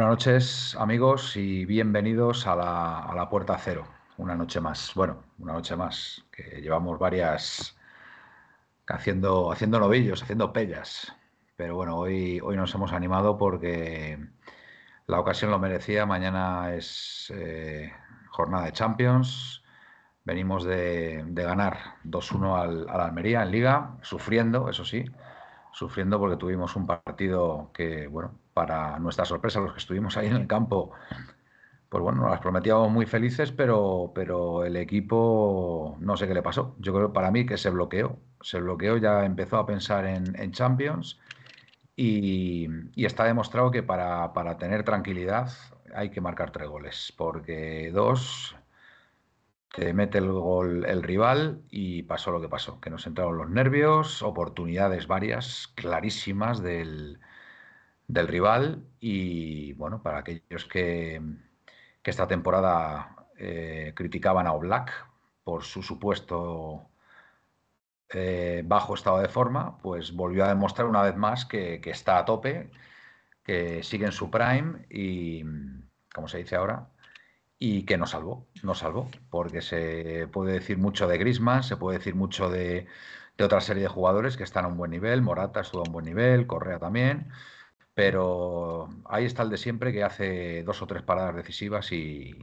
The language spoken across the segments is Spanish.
Buenas noches, amigos, y bienvenidos a la, Puerta Cero. Una noche más. Bueno, una noche más. Que llevamos varias haciendo, haciendo novillos, haciendo pellas. Pero bueno, hoy, hoy nos hemos animado porque la ocasión lo merecía. Mañana es eh, jornada de Champions. Venimos de, ganar 2-1 al, al Almería en Liga, sufriendo, eso sí, sufriendo porque tuvimos un partido que, bueno, para nuestra sorpresa, los que estuvimos ahí en el campo, pues bueno, nos las prometíamos muy felices, pero, pero el equipo no sé qué le pasó. Yo creo para mí que se bloqueó, se bloqueó, ya empezó a pensar en, Champions y, está demostrado que para, para tener tranquilidad hay que marcar tres goles, porque dos te mete el gol el rival y pasó lo que pasó, que nos entraron los nervios, oportunidades varias, clarísimas del, del rival y bueno, para aquellos que, esta temporada eh, criticaban a Oblak por su supuesto eh, bajo estado de forma, pues volvió a demostrar una vez más que, que está a tope, que sigue en su prime y, como se dice ahora, y que nos salvó, nos salvó, porque se puede decir mucho de Grisman, se puede decir mucho de, de, otra serie de jugadores que están a un buen nivel, Morata estuvo a un buen nivel, Correa también, pero ahí está el de siempre que hace dos o tres paradas decisivas y,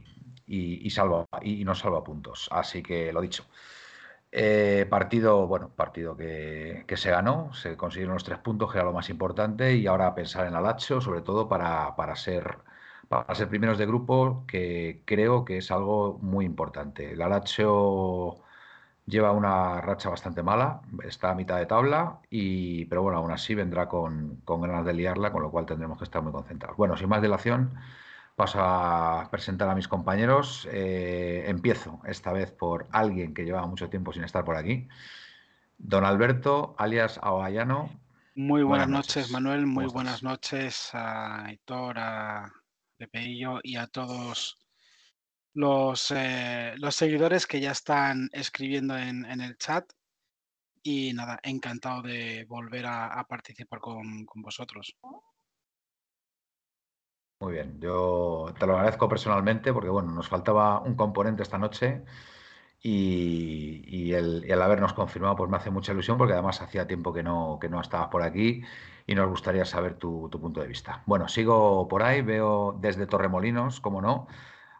y, salva, y, nos salva puntos. Así que lo dicho. Eh, partido, bueno, partido que, que, se ganó, se consiguieron los tres puntos, que era lo más importante, y ahora pensar en Alacho, sobre todo para, para ser para ser primeros de grupo, que creo que es algo muy importante. El Alacho lleva una racha bastante mala, está a mitad de tabla, y, pero bueno, aún así vendrá con, con ganas de liarla, con lo cual tendremos que estar muy concentrados. Bueno, sin más dilación, paso a presentar a mis compañeros. Eh, empiezo esta vez por alguien que llevaba mucho tiempo sin estar por aquí. Don Alberto, alias Aoyano. Muy buenas, noches, Manuel. Muy buenas noches a Héctor, a Pepeillo y a todos los, eh, los seguidores que ya están escribiendo en, el chat. Y nada, encantado de volver a, participar con, vosotros. Muy bien, yo te lo agradezco personalmente porque bueno, nos faltaba un componente esta noche y, el, habernos confirmado pues me hace mucha ilusión porque además hacía tiempo que no, que no estabas por aquí y nos gustaría saber tu, punto de vista. Bueno, sigo por ahí, veo desde Torremolinos, como no,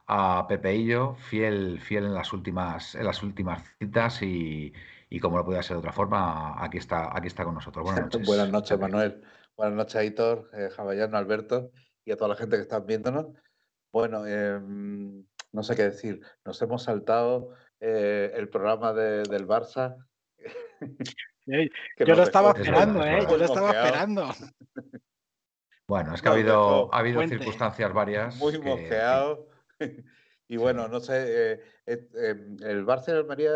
a Pepeillo, fiel, fiel en las últimas, en las últimas citas y, como no podía ser de otra forma, aquí está, aquí está con nosotros. Buenas noches. Buenas noches, Manuel. Buenas noches, Aitor, eh, Alberto y a toda la gente que está viéndonos. Bueno, em, no sé qué decir. Nos hemos saltado eh, el programa del Barça yo lo estaba esperando, ¿eh? Yo lo estaba esperando. Bueno, es que ha habido, ha habido circunstancias varias. Muy mojeado. Y bueno, no sé, eh, eh, em, el Barça y el Almería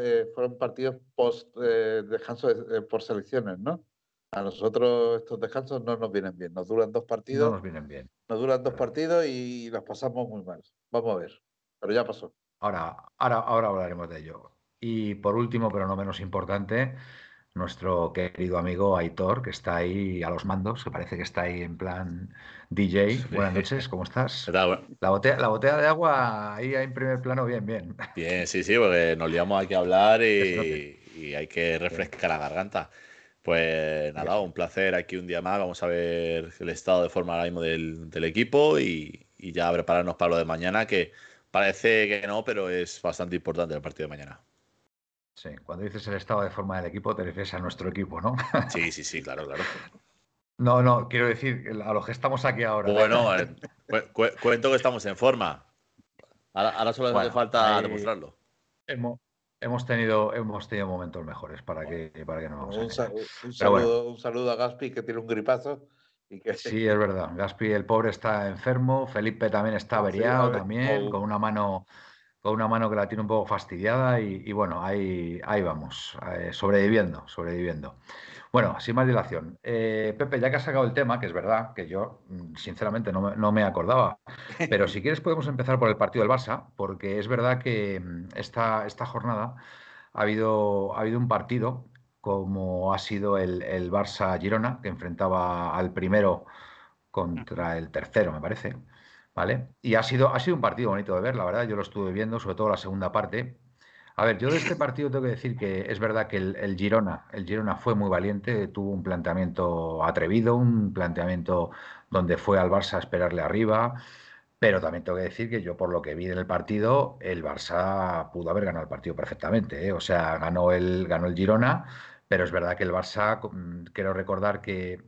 eh, fueron partidos post descanso por selecciones, ¿no? A nosotros estos descansos no nos vienen bien, nos duran dos partidos. No nos vienen bien. Nos duran dos partidos y los pasamos muy mal. Vamos a ver, pero ya pasó. Ahora, ahora, ahora hablaremos de ello. Y por último, pero no menos importante, nuestro querido amigo Aitor, que está ahí a los mandos, que parece que está ahí en plan DJ. Buenas noches, ¿cómo estás? La botella, la botella de agua ahí en primer plano, bien, bien. Bien, sí, sí, porque nos liamos aquí a hablar y, hay que refrescar la garganta. Pues nada, un placer aquí un día más. Vamos a ver el estado de forma ahora mismo del, equipo y, y ya prepararnos para lo de mañana, que parece que no, pero es bastante importante el partido de mañana. Sí, cuando dices el estado de forma del equipo, te refieres a nuestro equipo, ¿no? Sí, sí, sí, claro, claro. No, no, quiero decir a los que estamos aquí ahora. Bueno, eh, cuento que estamos en forma. Ahora, solo hace falta demostrarlo. Hemos, tenido, hemos tenido momentos mejores para que, para que no vamos un, un, saludo, un saludo a Gaspi que tiene un gripazo. Y que... Sí, es verdad. Gaspi, el pobre, está enfermo. Felipe también está averiado, también, con una mano con una mano que la tiene un poco fastidiada y, bueno, ahí, ahí vamos, eh, sobreviviendo, sobreviviendo. Bueno, sin más dilación. Eh, Pepe, ya que has sacado el tema, que es verdad, que yo mm, sinceramente no me, acordaba, pero si quieres podemos empezar por el partido del Barça, porque es verdad que mm, esta, esta jornada ha habido, ha habido un partido como ha sido el, el Barça-Girona, que enfrentaba al primero contra el tercero, me parece. ¿Vale? Y ha sido, ha sido un partido bonito de ver, la verdad, yo lo estuve viendo, sobre todo la segunda parte, a ver, yo de este partido tengo que decir que es verdad que el, Girona, el Girona fue muy valiente, tuvo un planteamiento atrevido, un planteamiento donde fue al Barça a esperarle arriba, pero también tengo que decir que yo por lo que vi en el partido, el Barça pudo haber ganado el partido perfectamente, ¿eh? o sea, ganó el, ganó el Girona, pero es verdad que el Barça, mm, quiero recordar que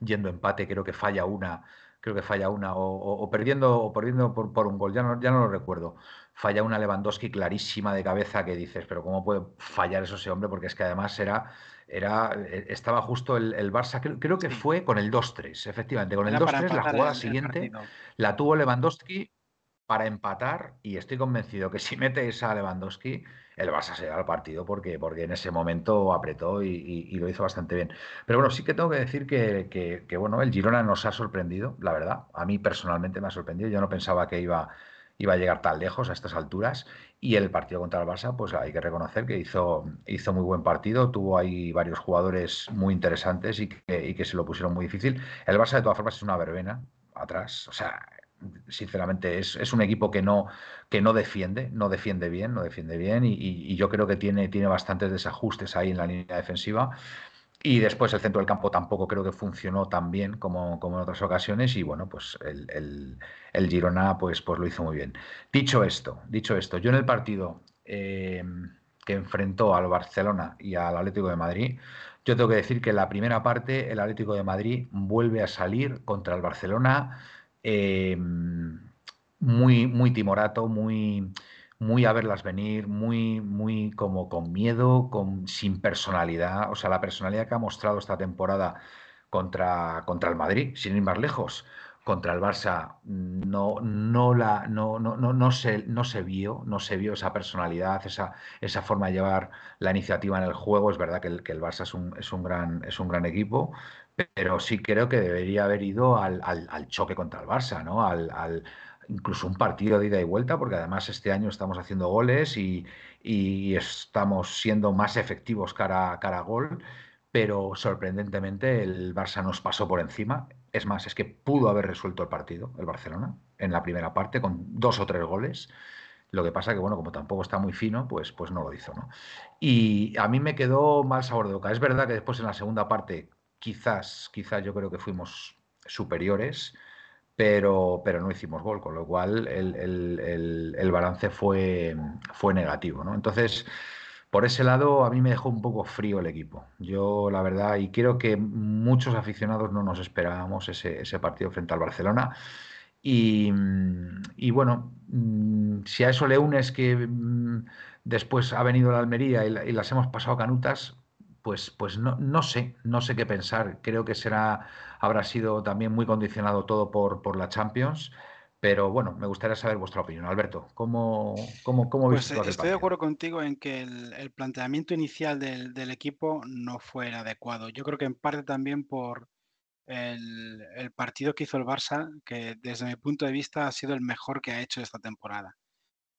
yendo empate, creo que falla una, creo que falla una, o, perdiendo, o perdiendo por, por, un gol, ya no, ya no lo recuerdo. Falla una Lewandowski clarísima de cabeza que dices, pero ¿cómo puede fallar eso ese hombre? Porque es que además era, era, eh, estaba justo el, el Barça, creo, que fue con el 2-3, efectivamente, con el 2-3 la jugada siguiente la tuvo Lewandowski para empatar y estoy convencido que si mete esa Lewandowski, el Barça se da el partido porque, porque en ese momento apretó y, lo hizo bastante bien. Pero bueno, sí que tengo que decir que, que, que, bueno, el Girona nos ha sorprendido, la verdad. A mí personalmente me ha sorprendido. Yo no pensaba que iba iba a llegar tan lejos a estas alturas. Y el partido contra el Barça, pues hay que reconocer que hizo, hizo muy buen partido, tuvo ahí varios jugadores muy interesantes y que, se lo pusieron muy difícil. El Barça, de todas formas, es una verbena atrás. O sea, sinceramente, es, un equipo que no, que no defiende, no defiende bien, no defiende bien, y, y, yo creo que tiene, tiene bastantes desajustes ahí en la línea defensiva. Y después el centro del campo tampoco creo que funcionó tan bien como, como en otras ocasiones. Y bueno, pues el, el, Girona pues, pues lo hizo muy bien. Dicho esto, dicho esto, yo en el partido eh, que enfrentó al Barcelona y al Atlético de Madrid, yo tengo que decir que en la primera parte el Atlético de Madrid vuelve a salir contra el Barcelona eh, muy, muy timorato, muy muy a verlas venir, muy, muy como con miedo, con, sin personalidad. O sea, la personalidad que ha mostrado esta temporada contra, contra el Madrid, sin ir más lejos, contra el Barça, no, no, la, no, no, no, no, se, no se vio, no se vio esa personalidad, esa, esa forma de llevar la iniciativa en el juego. Es verdad que el, que el Barça es un, es, un gran, es un gran equipo, pero sí creo que debería haber ido al, al, choque contra el Barça, ¿no? Al, al, incluso un partido de ida y vuelta, porque además este año estamos haciendo goles y, estamos siendo más efectivos cara, cara a gol, pero sorprendentemente el Barça nos pasó por encima. Es más, es que pudo haber resuelto el partido, el Barcelona, en la primera parte, con dos o tres goles. Lo que pasa que, bueno, como tampoco está muy fino, pues, pues no lo hizo, ¿no? Y a mí me quedó mal sabor de boca. Es verdad que después en la segunda parte, quizás, quizás yo creo que fuimos superiores, pero, pero no hicimos gol, con lo cual el, balance fue, fue negativo. ¿no? Entonces, por ese lado, a mí me dejó un poco frío el equipo. Yo, la verdad, y creo que muchos aficionados no nos esperábamos ese, partido frente al Barcelona. Y, bueno, mm, si a eso le unes que mm, después ha venido la Almería y, las hemos pasado canutas, pues, pues no, no sé, no sé qué pensar. Creo que será habrá sido también muy condicionado todo por, por la Champions. Pero bueno, me gustaría saber vuestra opinión. Alberto, ¿cómo, cómo, cómo pues Estoy de acuerdo contigo en que el, planteamiento inicial del, equipo no fue el adecuado. Yo creo que en parte también por el, el, partido que hizo el Barça, que desde mi punto de vista ha sido el mejor que ha hecho esta temporada.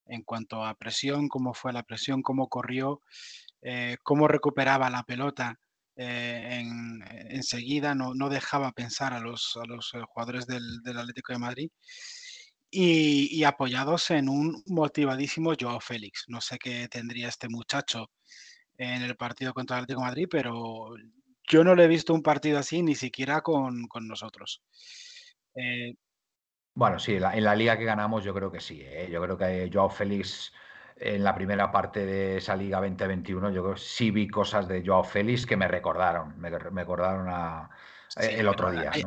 En cuanto a presión, cómo fue la presión, cómo corrió, eh, cómo recuperaba la pelota eh, en, enseguida, no, no, dejaba pensar a los, a los eh, jugadores del, del, Atlético de Madrid. Y, apoyados en un motivadísimo Joao Félix. No sé qué tendría este muchacho en el partido contra el Atlético de Madrid, pero yo no le he visto un partido así ni siquiera con, con nosotros. Eh, Bueno, sí, en la liga que ganamos yo creo que sí. ¿eh? Yo creo que Joao Félix en la primera parte de esa Liga 2021, yo sí vi cosas de Joao Félix que me recordaron, me, recordaron a, eh, el otro día. Hay,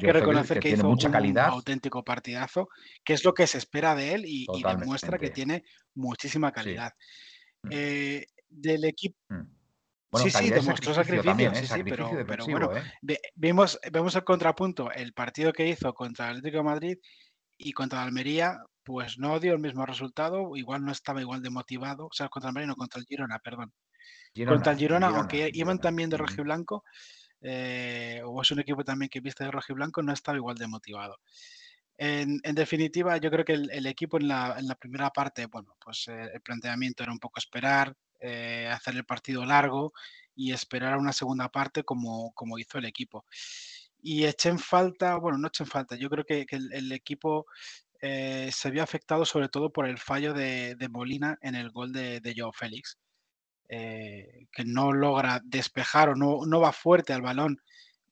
que, reconocer que, hizo mucha calidad. un auténtico partidazo, que es lo que se espera de él y, demuestra que tiene muchísima calidad. Mm. Eh, del equipo. Mm. sí, sí, demostró sacrificio, ¿eh? sí, sí, pero, bueno, vemos, vemos el contrapunto, el partido que hizo contra el Atlético de Madrid y contra Almería, pues no dio el mismo resultado, igual no estaba igual de motivado, o sea, contra el Marino, no, contra el Girona, perdón. contra el Girona, aunque iban también de rojo y blanco, eh, o es un equipo también que viste de rojo y blanco, no estaba igual de motivado. En, definitiva, yo creo que el, equipo en la, primera parte, bueno, pues eh, el planteamiento era un poco esperar, eh, hacer el partido largo y esperar a una segunda parte como, como hizo el equipo. Y eché en falta, bueno, no eché en falta, yo creo que, el, equipo eh, se vio afectado sobre todo por el fallo de, Molina en el gol de, de Joe Félix, eh, que no logra despejar o no, no va fuerte al balón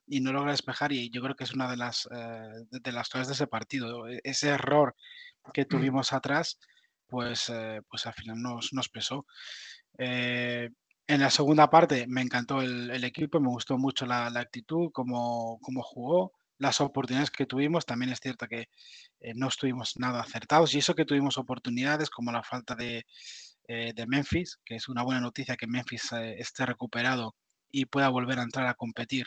y no logra despejar y yo creo que es una de las, eh, de las claves de ese partido. E, ese error que tuvimos atrás, pues, pues al final nos, nos pesó. En la segunda parte me encantó el, equipo, me gustó mucho la, actitud, cómo, cómo, jugó, las oportunidades que tuvimos. También es cierto que eh, no estuvimos nada acertados y eso que tuvimos oportunidades como la falta de, eh, Memphis, que es una buena noticia que Memphis eh, esté recuperado y pueda volver a entrar a competir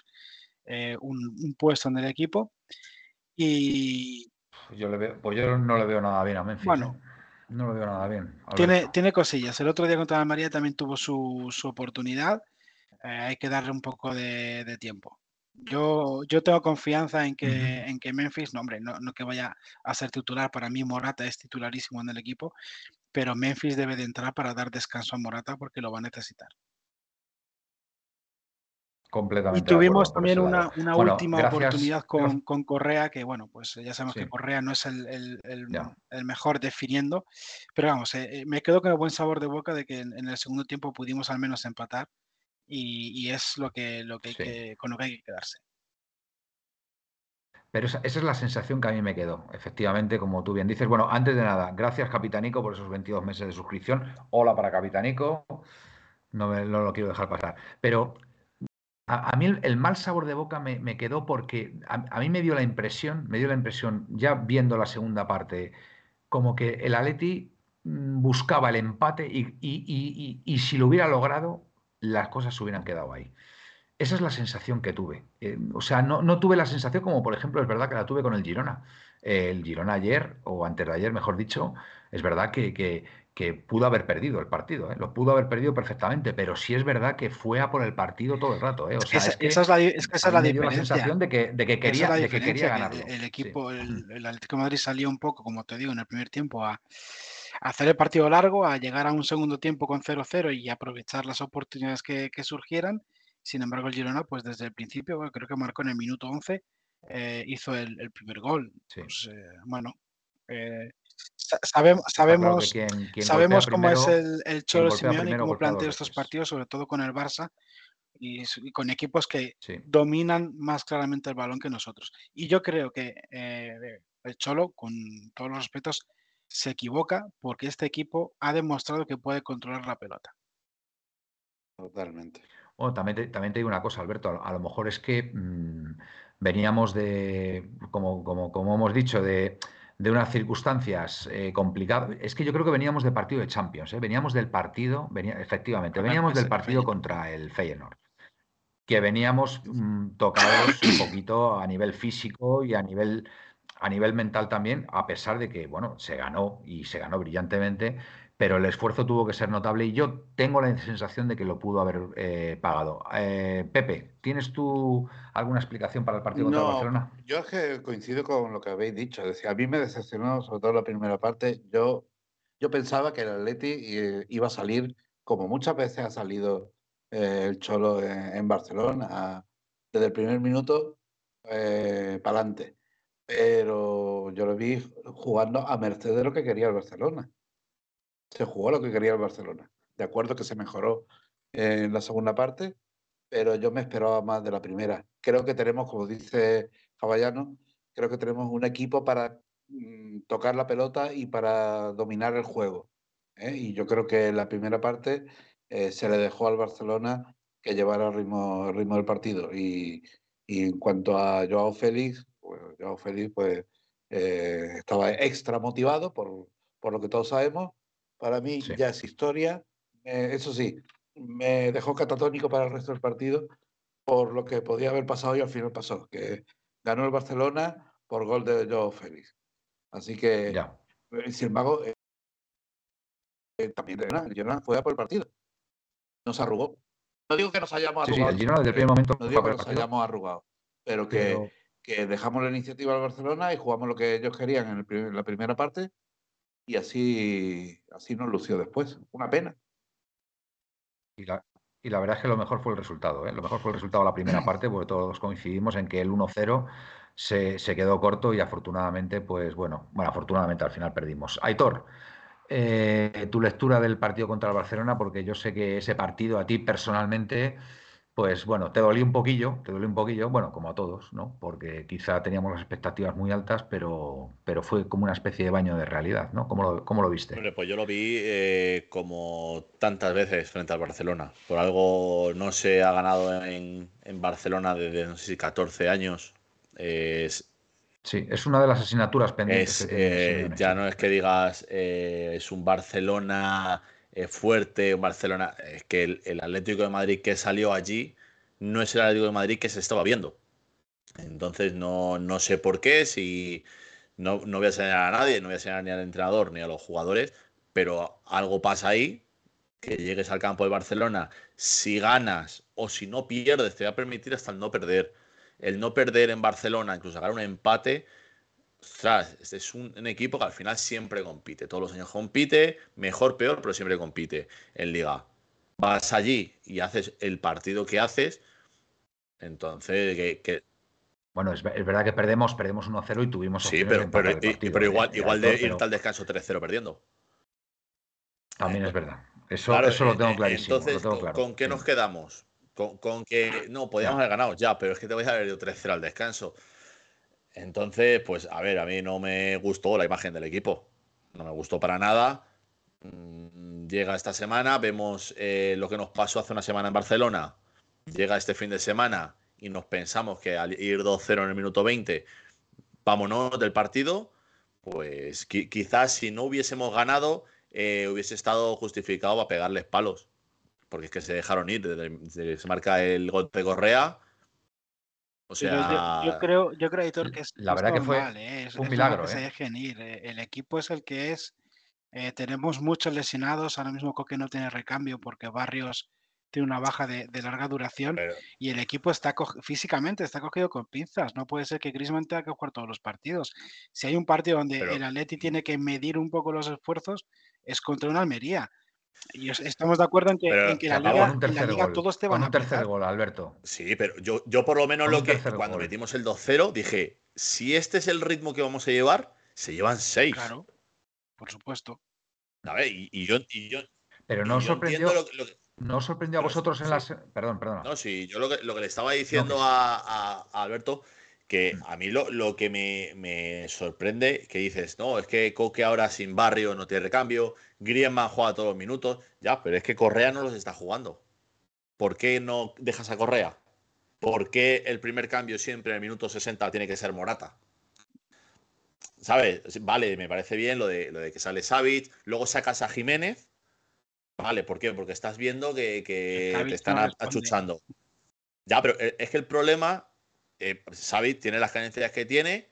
un, puesto en el equipo. Y yo, le veo, pues yo no le veo nada bien a Memphis. Bueno, no lo veo nada bien. Tiene, tiene cosillas. El otro día contra la María también tuvo su, oportunidad. Eh, hay que darle un poco de, tiempo. Yo, yo tengo confianza en que, en que Memphis, no hombre, no, no, que vaya a ser titular, para mí Morata es titularísimo en el equipo, pero Memphis debe de entrar para dar descanso a Morata porque lo va a necesitar. Completamente. Y tuvimos también una, última oportunidad con, Correa, que bueno, pues ya sabemos que Correa no es el, mejor definiendo, pero vamos, eh, eh, me quedo con el buen sabor de boca de que en, el segundo tiempo pudimos al menos empatar y, es lo que, lo que, hay que, con lo que hay que quedarse. Pero esa, es la sensación que a mí me quedó, efectivamente, como tú bien dices. Bueno, antes de nada, gracias Capitanico por esos 22 meses de suscripción. Hola para Capitanico. No, me, no lo quiero dejar pasar. Pero a, mí el, mal sabor de boca me, quedó porque a, mí me dio la impresión, me dio la impresión, ya viendo la segunda parte, como que el Atleti mm, buscaba el empate y, si lo hubiera logrado, las cosas se hubieran quedado ahí. Esa es la sensación que tuve. Eh, o sea, no, no, tuve la sensación como, por ejemplo, es verdad que la tuve con el Girona. el Girona ayer, o antes de ayer, mejor dicho, es verdad que pudo haber perdido el partido, ¿eh? lo pudo haber perdido perfectamente, pero sí es verdad que fue a por el partido todo el rato. ¿eh? O sea, es, que esa es la, es que esa es la diferencia. la sensación de que, de que quería, de que quería ganarlo. El, equipo, el, Atlético de Madrid salió un poco, como te digo, en el primer tiempo a, hacer el partido largo, a llegar a un segundo tiempo con 0-0 y aprovechar las oportunidades que, surgieran. Sin embargo, el Girona, pues desde el principio, creo que marcó en el minuto 11, eh, hizo el, primer gol. Pues, bueno, sabemos, sabemos, sabemos cómo es el, el Cholo Simeone y cómo plantea estos partidos, sobre todo con el Barça y, con equipos que dominan más claramente el balón que nosotros. Y yo creo que eh, el Cholo, con todos los respetos, se equivoca porque este equipo ha demostrado que puede controlar la pelota. Totalmente. Bueno, también te, también te digo una cosa, Alberto, a, lo mejor es que mm, veníamos de, como, como, como hemos dicho, de de unas circunstancias eh, complicadas. Es que yo creo que veníamos de partido de Champions, ¿eh? veníamos del partido, venía, efectivamente, veníamos del partido contra el Feyenoord, que veníamos mm, tocados un poquito a nivel físico y a nivel, a nivel mental también, a pesar de que, bueno, se ganó y se ganó brillantemente, pero el esfuerzo tuvo que ser notable y yo tengo la sensación de que lo pudo haber eh, pagado. Eh, Pepe, ¿tienes tú alguna explicación para el partido contra Barcelona? Yo es que coincido con lo que habéis dicho. Es a mí me decepcionó sobre todo la primera parte. Yo, yo pensaba que el Atleti eh, iba a salir, como muchas veces ha salido el Cholo en, Barcelona, desde el primer minuto para adelante. Pero yo lo vi jugando a merced de lo que quería el Barcelona se jugó lo que quería el Barcelona. De acuerdo que se mejoró en la segunda parte, pero yo me esperaba más de la primera. Creo que tenemos, como dice Javallano, creo que tenemos un equipo para mm, tocar la pelota y para dominar el juego. ¿eh? Y yo creo que la primera parte eh, se le dejó al Barcelona que llevara el ritmo, ritmo del partido. Y, en cuanto a Joao Félix, pues Joao Félix pues, eh, estaba extra motivado por, por, lo que todos sabemos. Para mí ya es historia. eso sí, me dejó catatónico para el resto del partido por lo que podía haber pasado y al final pasó, que ganó el Barcelona por gol de Joao Félix. Así que, ya. sin embargo, eh, también el Girona fue a por el partido. Nos arrugó. No digo que nos hayamos arrugado. Sí, el Girona desde el primer momento no digo que nos hayamos arrugado, pero que, que, dejamos la iniciativa al Barcelona y jugamos lo que ellos querían en, el, en la primera parte y así, así nos lució después. Una pena. Y la, y la verdad es que lo mejor fue el resultado. ¿eh? Lo mejor fue el resultado de la primera parte, porque todos coincidimos en que el 1-0 se, se, quedó corto y afortunadamente, pues bueno, bueno, afortunadamente al final perdimos. Aitor, eh, tu lectura del partido contra el Barcelona, porque yo sé que ese partido a ti personalmente, pues bueno, te dolió un poquillo, te dolió un poquillo, bueno, como a todos, ¿no? Porque quizá teníamos las expectativas muy altas, pero, pero fue como una especie de baño de realidad, ¿no? ¿Cómo lo, cómo lo viste? pues yo lo vi eh, como tantas veces frente al Barcelona. Por algo no se ha ganado en, en Barcelona desde, no sé si 14 años. Sí, es una de las asignaturas pendientes. Eh, ya no es que digas eh, es un Barcelona fuerte, un Barcelona. Es que el, Atlético de Madrid que salió allí no es el Atlético de Madrid que se estaba viendo. Entonces no, no sé por qué, si no, no voy a señalar a nadie, no voy a señalar ni al entrenador ni a los jugadores, pero algo pasa ahí, que llegues al campo de Barcelona, si ganas o si no pierdes, te va a permitir hasta el no perder el no perder en Barcelona, incluso sacar un empate, ostras, este es un, equipo que al final siempre compite. Todos los años compite, mejor, peor, pero siempre compite en Liga. Vas allí y haces el partido que haces, entonces que, bueno, es, verdad que perdemos, perdemos 1-0 y tuvimos. Sí, pero, pero, igual, de, igual de irte al descanso 3-0 perdiendo. También es verdad. Eso, eso lo tengo eh, clarísimo. Entonces, ¿con qué nos quedamos? Con, que no, podíamos haber ganado ya, pero es que te voy a haber ido 3-0 al descanso. Entonces, pues a ver, a mí no me gustó la imagen del equipo. No me gustó para nada. Mm, llega esta semana, vemos eh, lo que nos pasó hace una semana en Barcelona. Llega este fin de semana y nos pensamos que al ir 2-0 en el minuto 20, vámonos del partido. Pues quizás si no hubiésemos ganado, eh, hubiese estado justificado para pegarles palos porque es que se dejaron ir, se marca el gol de Correa. O sea, yo, creo, yo creo, Editor, que es la verdad que fue ¿eh? un milagro. ¿eh? ¿eh? El equipo es el que es. Eh, tenemos muchos lesionados. Ahora mismo Coque no tiene recambio porque Barrios tiene una baja de, larga duración y el equipo está físicamente está cogido con pinzas. No puede ser que Griezmann tenga que jugar todos los partidos. Si hay un partido donde el Atleti tiene que medir un poco los esfuerzos, es contra una Almería. Y estamos de acuerdo en que, la, liga, todos te van a un tercer gol, Alberto. Sí, pero yo, yo por lo menos lo que cuando metimos el 2-0 dije, si este es el ritmo que vamos a llevar, se llevan 6. Claro, por supuesto. A ver, y, yo, y yo, Pero no sorprendió. ¿No sorprendió a vosotros en las. Perdón, perdón. No, sí, yo lo que, lo que le estaba diciendo a, a, Alberto que mm. a mí lo, lo que me, me, sorprende, que dices, no, es que Coque ahora sin barrio no tiene recambio, Griezmann juega todos los minutos, ya, pero es que Correa no los está jugando. ¿Por qué no dejas a Correa? ¿Por qué el primer cambio siempre en el minuto 60 tiene que ser Morata? ¿Sabes? Vale, me parece bien lo de, lo de que sale Savic, luego sacas a Jiménez. Vale, ¿por qué? Porque estás viendo que, te están achuchando. Ya, pero e, es que el problema eh, tiene las carencias que tiene,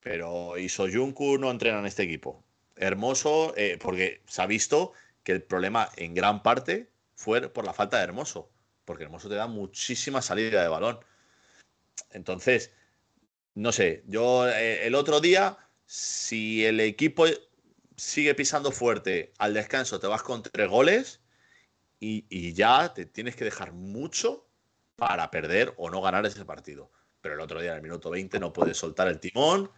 pero Isoyuncu no entrena en este equipo. Hermoso, eh, porque se ha visto que el problema en gran parte fue por la falta de Hermoso, porque Hermoso te da muchísima salida de balón. Entonces, no sé, yo eh, el otro día, si el equipo sigue pisando fuerte al descanso, te vas con tres goles y ya te tienes que dejar mucho para perder o no ganar ese partido pero el otro día en el minuto 20 no puede soltar el timón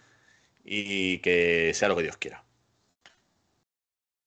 y que sea lo que Dios quiera.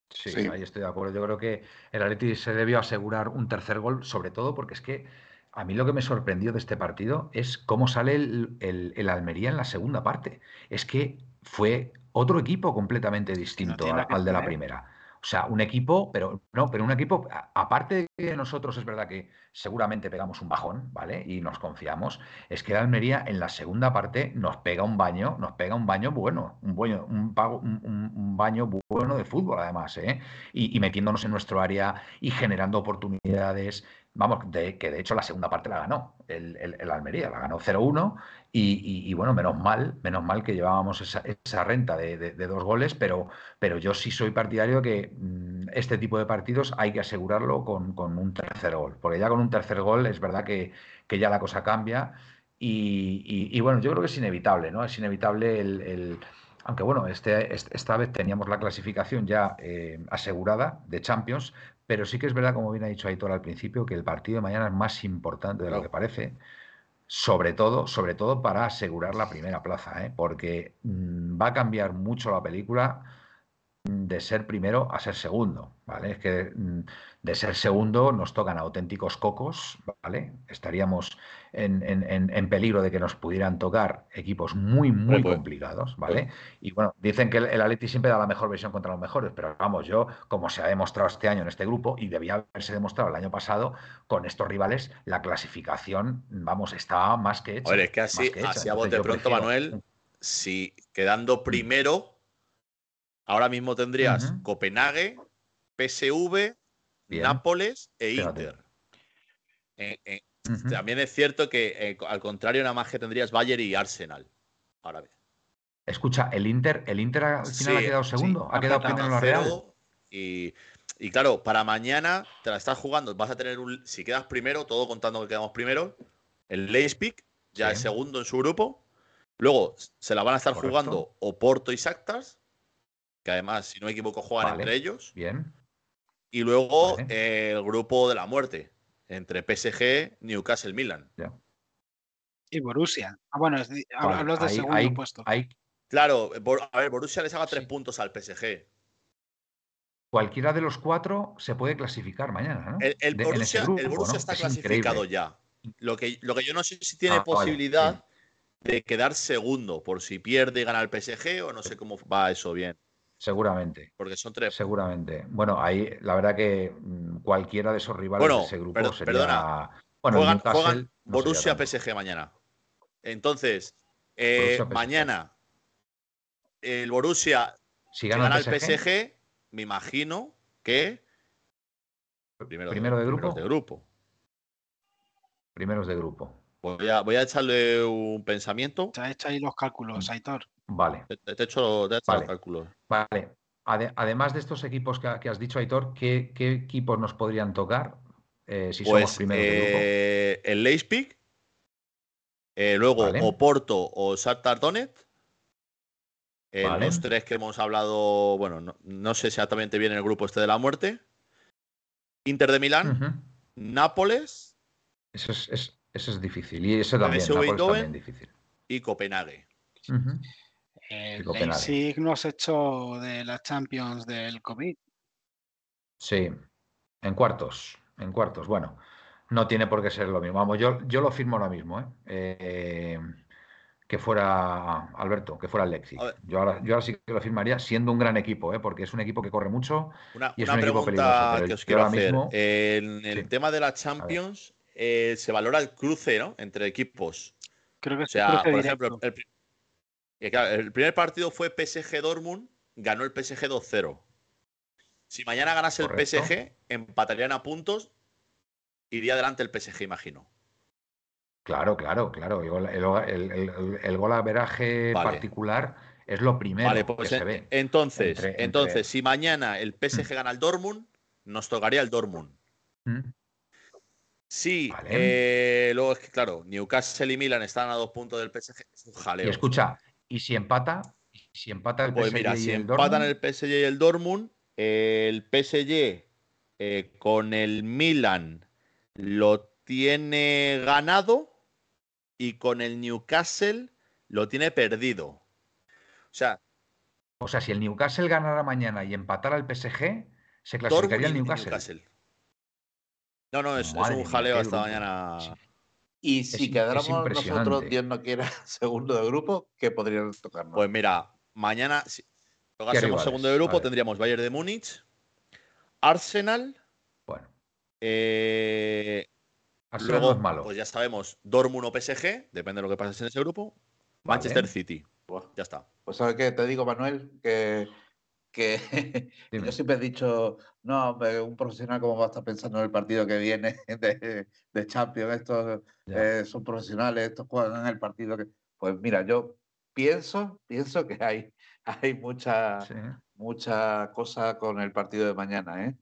Sí, ahí estoy de acuerdo. Yo creo que el Atleti se debió asegurar un tercer gol, sobre todo porque es que a mí lo que me sorprendió de este partido es cómo sale el, Almería en la segunda parte. Es que fue otro equipo completamente distinto al de la primera. O sea, un equipo, pero no, pero un equipo, aparte de que nosotros es verdad que seguramente pegamos un bajón, ¿vale? Y nos confiamos, es que Almería en la segunda parte nos pega un baño, nos pega un baño bueno, un, baño, un, baño bueno de fútbol además, ¿eh? Y, metiéndonos en nuestro área y generando oportunidades. Vamos, de, que de hecho la segunda parte la ganó el, el, Almería, la ganó 0-1 y, bueno, menos mal, menos mal que llevábamos esa, esa renta de, de, dos goles, pero, pero yo sí soy partidario de que mm, este tipo de partidos hay que asegurarlo con, con, un tercer gol, porque ya con un tercer gol es verdad que, que ya la cosa cambia y, y, bueno, yo creo que es inevitable, ¿no? Es inevitable el, aunque bueno, este, esta vez teníamos la clasificación ya eh, asegurada de Champions, pero sí que es verdad, como bien ha dicho Aitor al principio, que el partido de mañana es más importante de lo que parece, sobre todo, sobre todo para asegurar la primera plaza, ¿eh? porque mm, va a cambiar mucho la película de ser primero a ser segundo, ¿vale? Es que mm, de ser segundo nos tocan auténticos cocos, ¿vale? Estaríamos en, peligro de que nos pudieran tocar equipos muy, muy pues, complicados, ¿vale? Pues. Y bueno, dicen que el, el, Atleti siempre da la mejor versión contra los mejores, pero vamos, yo, como se ha demostrado este año en este grupo, y debía haberse demostrado el año pasado, con estos rivales, la clasificación, vamos, está más que hecha. Oye, es que así, así a bote pronto, Manuel, si quedando mm. primero, ahora mismo tendrías Copenhague, PSV, Nápoles e Inter. También es cierto que, eh, al contrario, nada más que tendrías Bayern y Arsenal. Ahora bien. Escucha, el Inter, el Inter al final ha quedado segundo, ha quedado primero en la Real. Y, claro, para mañana te la estás jugando. Vas a tener un. Si quedas primero, todo contando que quedamos primero, el Leipzig ya es segundo en su grupo. Luego se la van a estar jugando Oporto y Sactas, que además, si no me equivoco, juegan entre ellos. Bien. Y luego el grupo de la muerte, entre PSG, Newcastle, Milan. Y Borussia. Ah, bueno, hablas del segundo puesto. Claro, a ver, Borussia les haga tres puntos al PSG. Cualquiera de los cuatro se puede clasificar mañana, ¿no? El, Borussia, está clasificado ya. Lo que, lo que yo no sé si tiene ah, posibilidad de quedar segundo, por si pierde y gana el PSG o no sé cómo va eso bien. Seguramente. Porque son tres. Seguramente. Bueno, ahí la verdad que mm, cualquiera de esos rivales de ese grupo sería. Perdona. Bueno, juegan, Borussia PSG mañana. Entonces, eh, mañana el Borussia si gana, el PSG, me imagino que primero, de, grupo. de grupo. Primeros de grupo. Voy a, voy a echarle un pensamiento. Se ha hecho ahí los cálculos, mm. Aitor. Vale. Te, he hecho, los cálculos. Vale. además de estos equipos que, has dicho, Aitor, ¿qué, equipos nos podrían tocar eh, si somos pues, primeros de grupo? Eh, el Leipzig, eh, luego Oporto o Shakhtar Donetsk. Los tres que hemos hablado, bueno, no, sé exactamente bien el grupo este de la muerte. Inter de Milán, Nápoles. Eso es, eso es difícil. Y eso también, Nápoles también difícil. Y Copenhague. El Leipzig nos hecho de la Champions del COVID. Sí, en cuartos, en cuartos. Bueno, no tiene por qué ser lo mismo. Vamos, yo, yo lo firmo ahora mismo, ¿eh? eh que fuera Alberto, que fuera el Leipzig. Yo ahora, yo ahora sí que lo firmaría siendo un gran equipo, ¿eh? porque es un equipo que corre mucho y es un equipo peligroso. que os quiero hacer. en el tema de la Champions eh, se valora el cruce ¿no? entre equipos. Creo que o sea, por ejemplo, el, el primer partido fue PSG Dortmund, ganó el PSG 2-0. Si mañana ganase el PSG, empatarían a puntos, iría adelante el PSG, imagino. Claro, claro, claro. El, gol a veraje particular es lo primero que pues se ve. Entonces, entonces si mañana el PSG gana el Dortmund, nos tocaría el Dortmund. Mm. Sí, eh, luego es que, claro, Newcastle y Milan están a dos puntos del PSG. Es un jaleo. Y escucha, ¿Y si empata? Si empata el PSG pues mira, si empatan el PSG y el Dortmund, el PSG eh, con el Milan lo tiene ganado y con el Newcastle lo tiene perdido. O sea. O sea, si el Newcastle ganara mañana y empatara el PSG, se clasificaría el Newcastle. No, no, es, un jaleo hasta mañana. Y si quedáramos nosotros, Dios no quiera, segundo de grupo, ¿qué podrían tocarnos? Pues mira, mañana, si tocásemos segundo de grupo, tendríamos Bayern de Múnich, Arsenal. Bueno. Eh, luego, malo. pues ya sabemos, Dortmund o PSG, depende de lo que pase en ese grupo. Manchester City. ya está. Pues sabes qué te digo, Manuel, que, que yo siempre he dicho, no, un profesional como va a estar pensando en el partido que viene de, de Champions, estos eh, son profesionales, estos juegan en el partido que... Pues mira, yo pienso, pienso que hay, hay mucha, mucha cosa con el partido de mañana, ¿eh?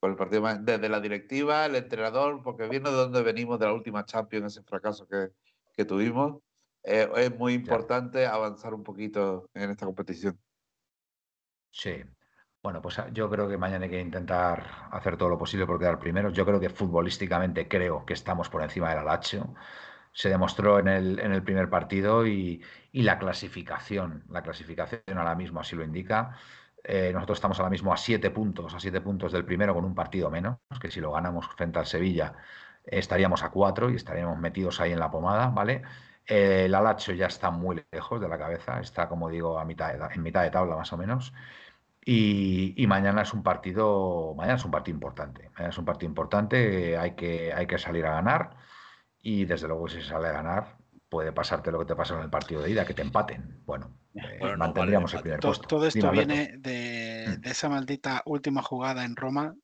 Con el partido desde la directiva, el entrenador, porque viendo de dónde venimos de la última Champions, ese fracaso que, que tuvimos, eh, es muy importante avanzar un poquito en esta competición. Sí. Bueno, pues ah, yo creo que mañana hay que intentar hacer todo lo posible por quedar primeros. Yo creo que futbolísticamente creo que estamos por encima del Alacho. Se demostró en el, en el primer partido y, la clasificación, la clasificación ahora mismo así lo indica. Eh, nosotros estamos ahora mismo a siete puntos, a siete puntos del primero con un partido menos, que si lo ganamos frente al Sevilla estaríamos a cuatro y estaríamos metidos ahí en la pomada, ¿vale? el Alacho ya está muy lejos de la cabeza, está como digo a mitad en mitad de tabla más o menos. Y, mañana es un partido, mañana es un partido importante. Mañana es un partido importante, hay que, hay que salir a ganar. Y desde luego, si se sale a ganar, puede pasarte lo que te pasó en el partido de ida, que te empaten. Bueno, eh, mantendríamos el primer puesto. Todo esto viene de, mm. de, esa maldita última jugada en Roma,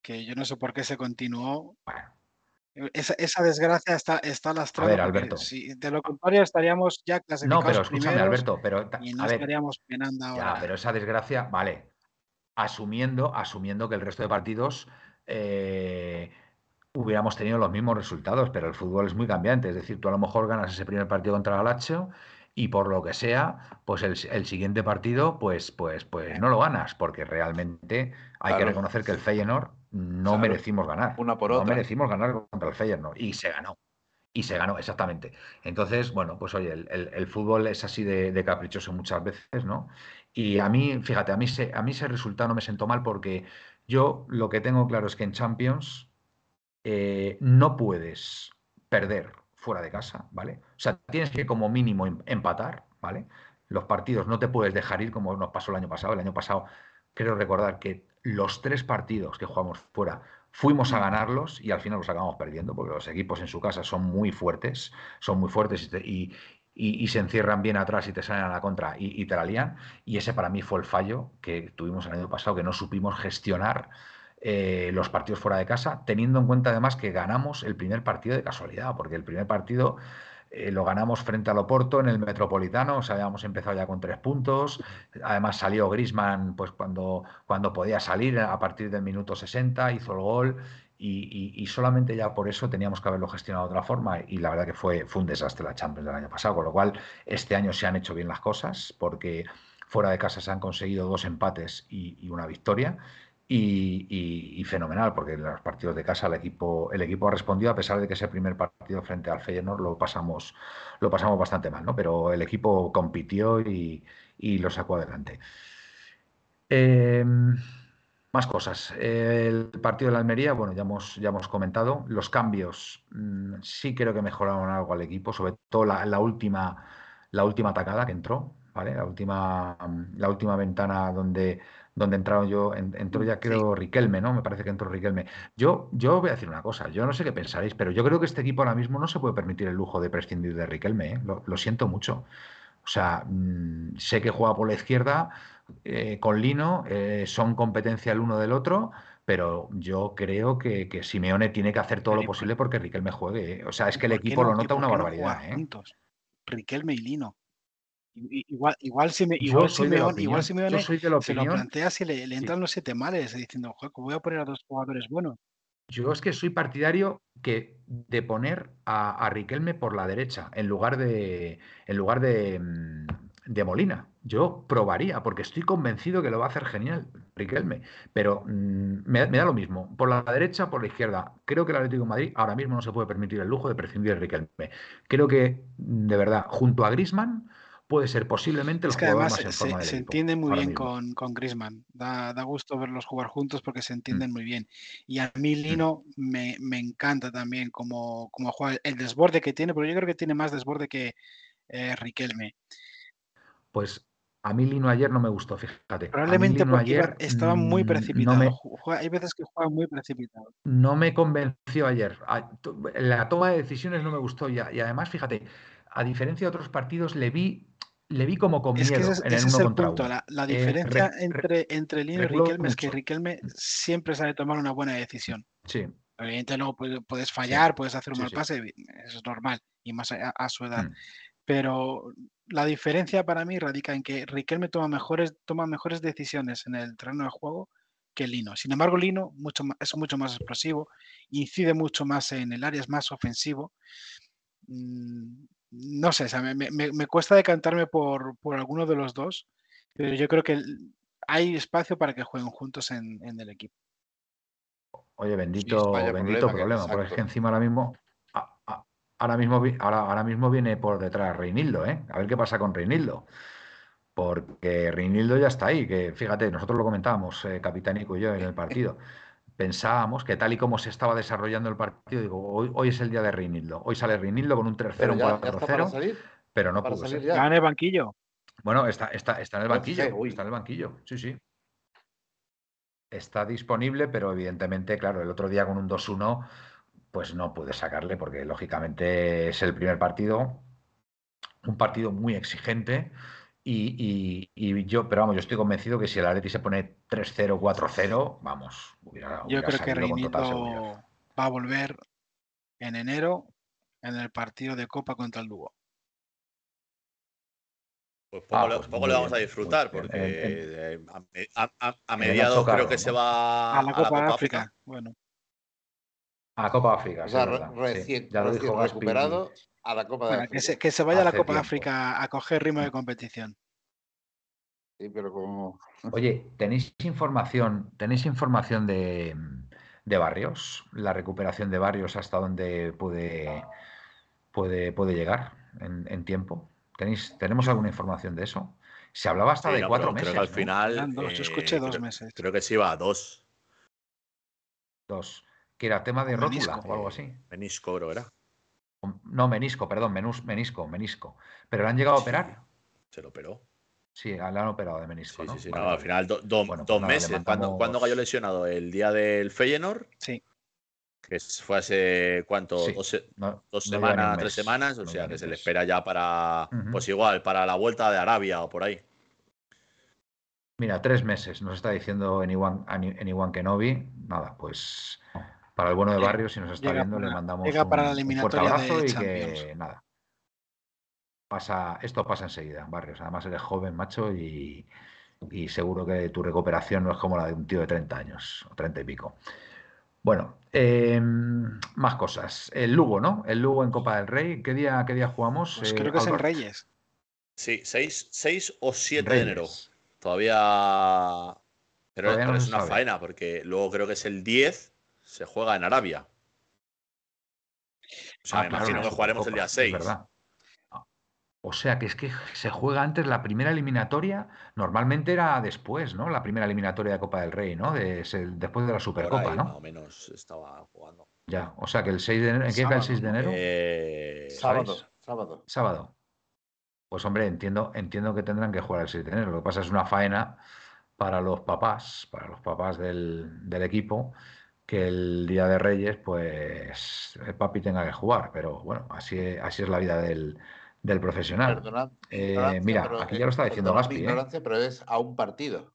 que yo no sé por qué se continuó. Bueno, esa, desgracia está, está lastrada. A ver, Alberto. de lo contrario, estaríamos ya clasificados. No, pero escúchame, Alberto, pero. Y no estaríamos penando ahora. Ya, pero esa desgracia, vale. Asumiendo, asumiendo que el resto de partidos eh, hubiéramos tenido los mismos resultados, pero el fútbol es muy cambiante. Es decir, tú a lo mejor ganas ese primer partido contra Galacho y por lo que sea, pues el, siguiente partido, pues, pues, pues no lo ganas, porque realmente hay que reconocer que el Feyenoord no merecimos ganar. Una por no merecimos ganar contra el Feyenoord y se ganó. Y se ganó, exactamente. Entonces, bueno, pues oye, el, fútbol es así de, caprichoso muchas veces, ¿no? Y a mí, fíjate, a mí, se, a mí ese resultado no me sentó mal porque yo lo que tengo claro es que en Champions eh, no puedes perder fuera de casa, ¿vale? O sea, tienes que como mínimo em, empatar, ¿vale? Los partidos no te puedes dejar ir como nos pasó el año pasado. El año pasado, creo recordar que los tres partidos que jugamos fuera fuimos a ganarlos y al final los acabamos perdiendo porque los equipos en su casa son muy fuertes, son muy fuertes y, se encierran bien atrás y te salen a la contra y, te la lían. Y ese para mí fue el fallo que tuvimos el año pasado, que no supimos gestionar eh, los partidos fuera de casa, teniendo en cuenta además que ganamos el primer partido de casualidad, porque el primer partido eh, lo ganamos frente al Oporto en el Metropolitano, o sea, habíamos empezado ya con tres puntos. Además salió Grisman pues, cuando, cuando podía salir a partir del minuto 60, hizo el gol y, solamente ya por eso teníamos que haberlo gestionado de otra forma y la verdad que fue, fue un desastre la Champions del año pasado, con lo cual este año se han hecho bien las cosas porque fuera de casa se han conseguido dos empates y una victoria y, fenomenal, porque en los partidos de casa el equipo, el equipo ha respondido, a pesar de que ese primer partido frente al Feyenoord lo pasamos, lo pasamos bastante mal, ¿no? Pero el equipo compitió y, lo sacó adelante. Em, más cosas. El partido de la Almería, bueno, ya hemos, ya hemos comentado. Los cambios mm, sí creo que mejoraron algo al equipo, sobre todo la, última, la última atacada que entró, ¿vale? La última, la última ventana donde donde entraron yo, entró ya creo Riquelme, ¿no? Me parece que entró Riquelme. Yo, yo voy a decir una cosa, yo no sé qué pensaréis, pero yo creo que este equipo ahora mismo no se puede permitir el lujo de prescindir de Riquelme, ¿eh? lo, siento mucho. O sea, mm, sé que juega por la izquierda eh, con Lino, eh, son competencia el uno del otro, pero yo creo que, que Simeone tiene que hacer todo lo posible porque Riquelme juegue. O sea, es que el equipo lo nota una barbaridad. Riquelme y Lino. Igual, igual, si me, igual, si me, igual si me se lo plantea si le, entran los siete males, diciendo, voy a poner a dos jugadores buenos. Yo es que soy partidario que de poner a, Riquelme por la derecha en lugar de en lugar de, mm, de, Molina. Yo probaría, porque estoy convencido que lo va a hacer genial Riquelme. Pero mm, me, da lo mismo. Por la derecha, por la izquierda. Creo que el Atlético de Madrid ahora mismo no se puede permitir el lujo de prescindir de Riquelme. Creo que, de verdad, junto a Grisman puede ser posiblemente el es que además se, se entiende muy bien con, con Grisman. Da, da, gusto verlos jugar juntos porque se mm. entienden muy bien. Y a mí mm. Lino me, me, encanta también como, como juega el desborde que tiene, pero yo creo que tiene más desborde que eh, Riquelme. Pues A mí Lino ayer no me gustó, fíjate. Probablemente porque ayer estaba muy mm, precipitado. hay veces que juega muy precipitado. No me convenció ayer. La toma de decisiones no me gustó ya. Y además, fíjate, a diferencia de otros partidos, le vi, le vi como con miedo en el uno contra punto. La, eh, diferencia entre, entre Lino y Riquelme es que Riquelme siempre sabe tomar una buena decisión. Sí. Evidentemente no puedes fallar, puedes hacer un mal pase, eso es normal, y más a, su edad. Mm. Pero la diferencia para mí radica en que Riquelme toma mejores, toma mejores decisiones en el terreno de juego que Lino. Sin embargo, Lino mucho es mucho más explosivo, incide mucho más en el área, es más ofensivo. Mm, no sé, me, cuesta decantarme por, por alguno de los dos, pero yo creo que hay espacio para que jueguen juntos en, el equipo. Oye, bendito, bendito problema, porque es que encima ahora mismo ahora mismo, ahora, ahora mismo viene por detrás Reinildo, ¿eh? A ver qué pasa con Reinildo. Porque Reinildo ya está ahí, que fíjate, nosotros lo comentábamos, eh, Capitánico y yo, en el partido. Pensábamos que tal y como se estaba desarrollando el partido, digo, hoy, hoy es el día de Reinildo. Hoy sale Reinildo con un tercero, un 4-0, pero no pudo ser. ¿Ya en el banquillo? Bueno, está, está, está en el banquillo, está en el banquillo, sí, sí. Está disponible, pero evidentemente, claro, el otro día con un 2-1 pues no puede sacarle porque lógicamente es el primer partido, un partido muy exigente y, yo, pero vamos, yo estoy convencido que si el Atleti se pone 3-0, 4-0, vamos, hubiera, Yo creo que Reinito va a volver en enero en el partido de Copa contra el Lugo. Pues poco, ah, le, pues vamos a disfrutar, porque a, mediados creo que se va a la Copa, África. Bueno. A Copa África. O sea, recién, ya lo dijo recuperado a la Copa de África. Que se, que se vaya a la Copa África a coger ritmo de competición. Sí, pero como. Oye, ¿tenéis información, tenéis información de, de barrios? La recuperación de barrios hasta dónde puede, puede, puede llegar en, tiempo. ¿Tenéis, ¿Tenemos alguna información de eso? Se hablaba hasta de cuatro meses. Creo que al final. yo escuché dos meses. Creo que sí va a dos. Dos que era tema de rótula o algo así. Menisco, bro, era. No, menisco, perdón, menus, menisco, menisco. ¿Pero le han llegado a operar? Se lo operó. Sí, le han operado de menisco, sí, Sí, sí, al final dos pues meses. ¿Cuándo, cayó lesionado? ¿El día del Feyenoord? Sí. Que fue hace, ¿cuánto? dos, semanas, tres semanas. O sea, que se le espera ya para, pues igual, para la vuelta de Arabia o por ahí. Mira, tres meses, nos está diciendo en Iwan Kenobi. Nada, pues para el bueno de Barrio, si nos está viendo, le mandamos un, para la fuerte abrazo y que nada. Pasa, esto pasa enseguida, Barrios. Además eres joven, macho, y, seguro que tu recuperación no es como la de un tío de 30 años, o 30 y pico. Bueno, em, más cosas. El Lugo, ¿no? El Lugo en Copa del Rey. ¿Qué día, qué día jugamos? Pues creo que es en Reyes. Sí, 6, o 7 de enero. Todavía. Pero, es una faena, porque luego creo que es el 10 se juega en Arabia. O sea, ah, me imagino que jugaremos el día 6. verdad. Ah, o sea, que es que se juega antes la primera eliminatoria. Normalmente era después, ¿no? La primera eliminatoria de Copa del Rey, ¿no? después de la Supercopa, ¿no? Más o menos estaba jugando. Ya, o sea que el 6 de enero. ¿En qué el 6 de enero? Eh, sábado, sábado. Sábado. Pues hombre, entiendo, entiendo que tendrán que jugar el 6 de enero. Lo que pasa es una faena para los papás, para los papás del, del equipo, que el Día de Reyes, pues el papi tenga que jugar, pero bueno, así, así es la vida del, profesional. Eh, mira, aquí ya lo está diciendo Gaspi. ¿eh? Pero es a un partido.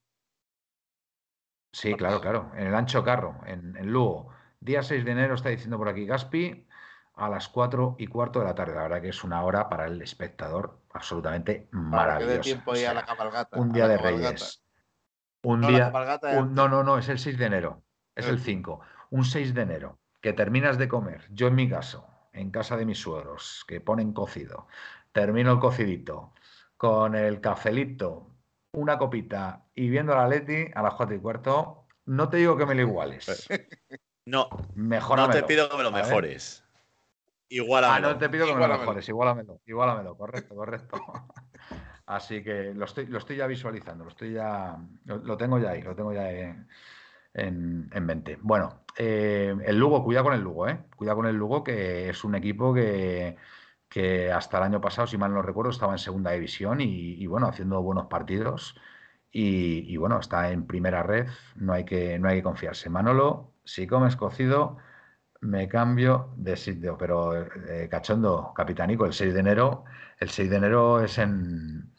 Sí, claro, claro. En el Ancho Carro, en, Lugo. Día 6 de enero está diciendo por aquí Gaspi a las 4 y cuarto de la tarde. La verdad que es una hora para el espectador absolutamente maravillosa. un día de Reyes. Un día. no, no, no, es el 6 de enero. Es el 5. Un 6 de enero, que terminas de comer, yo en mi caso, en casa de mis suegros, que ponen cocido, termino el cocidito, con el cafelito, una copita y viendo la Leti a las 4 y cuarto, no te digo que me lo iguales. No, no te pido que me lo mejores. Igualamelo. Ah, no te pido que me lo mejores, igualamelo, igualamelo, correcto, correcto. Así que lo estoy, lo estoy ya visualizando, lo estoy ya, lo, tengo ya ahí, lo tengo ya en, en, mente. Bueno, eh, el Lugo, cuidado con el Lugo, ¿eh? Cuidado con el Lugo, que es un equipo que, que hasta el año pasado, si mal no recuerdo, estaba en segunda división y, bueno, haciendo buenos partidos. Y, bueno, está en primera red, no hay que, no hay que confiarse. Manolo, si comes cocido, me cambio de sitio, pero eh, cachondo, capitanico, el 6 de enero, el 6 de enero es en,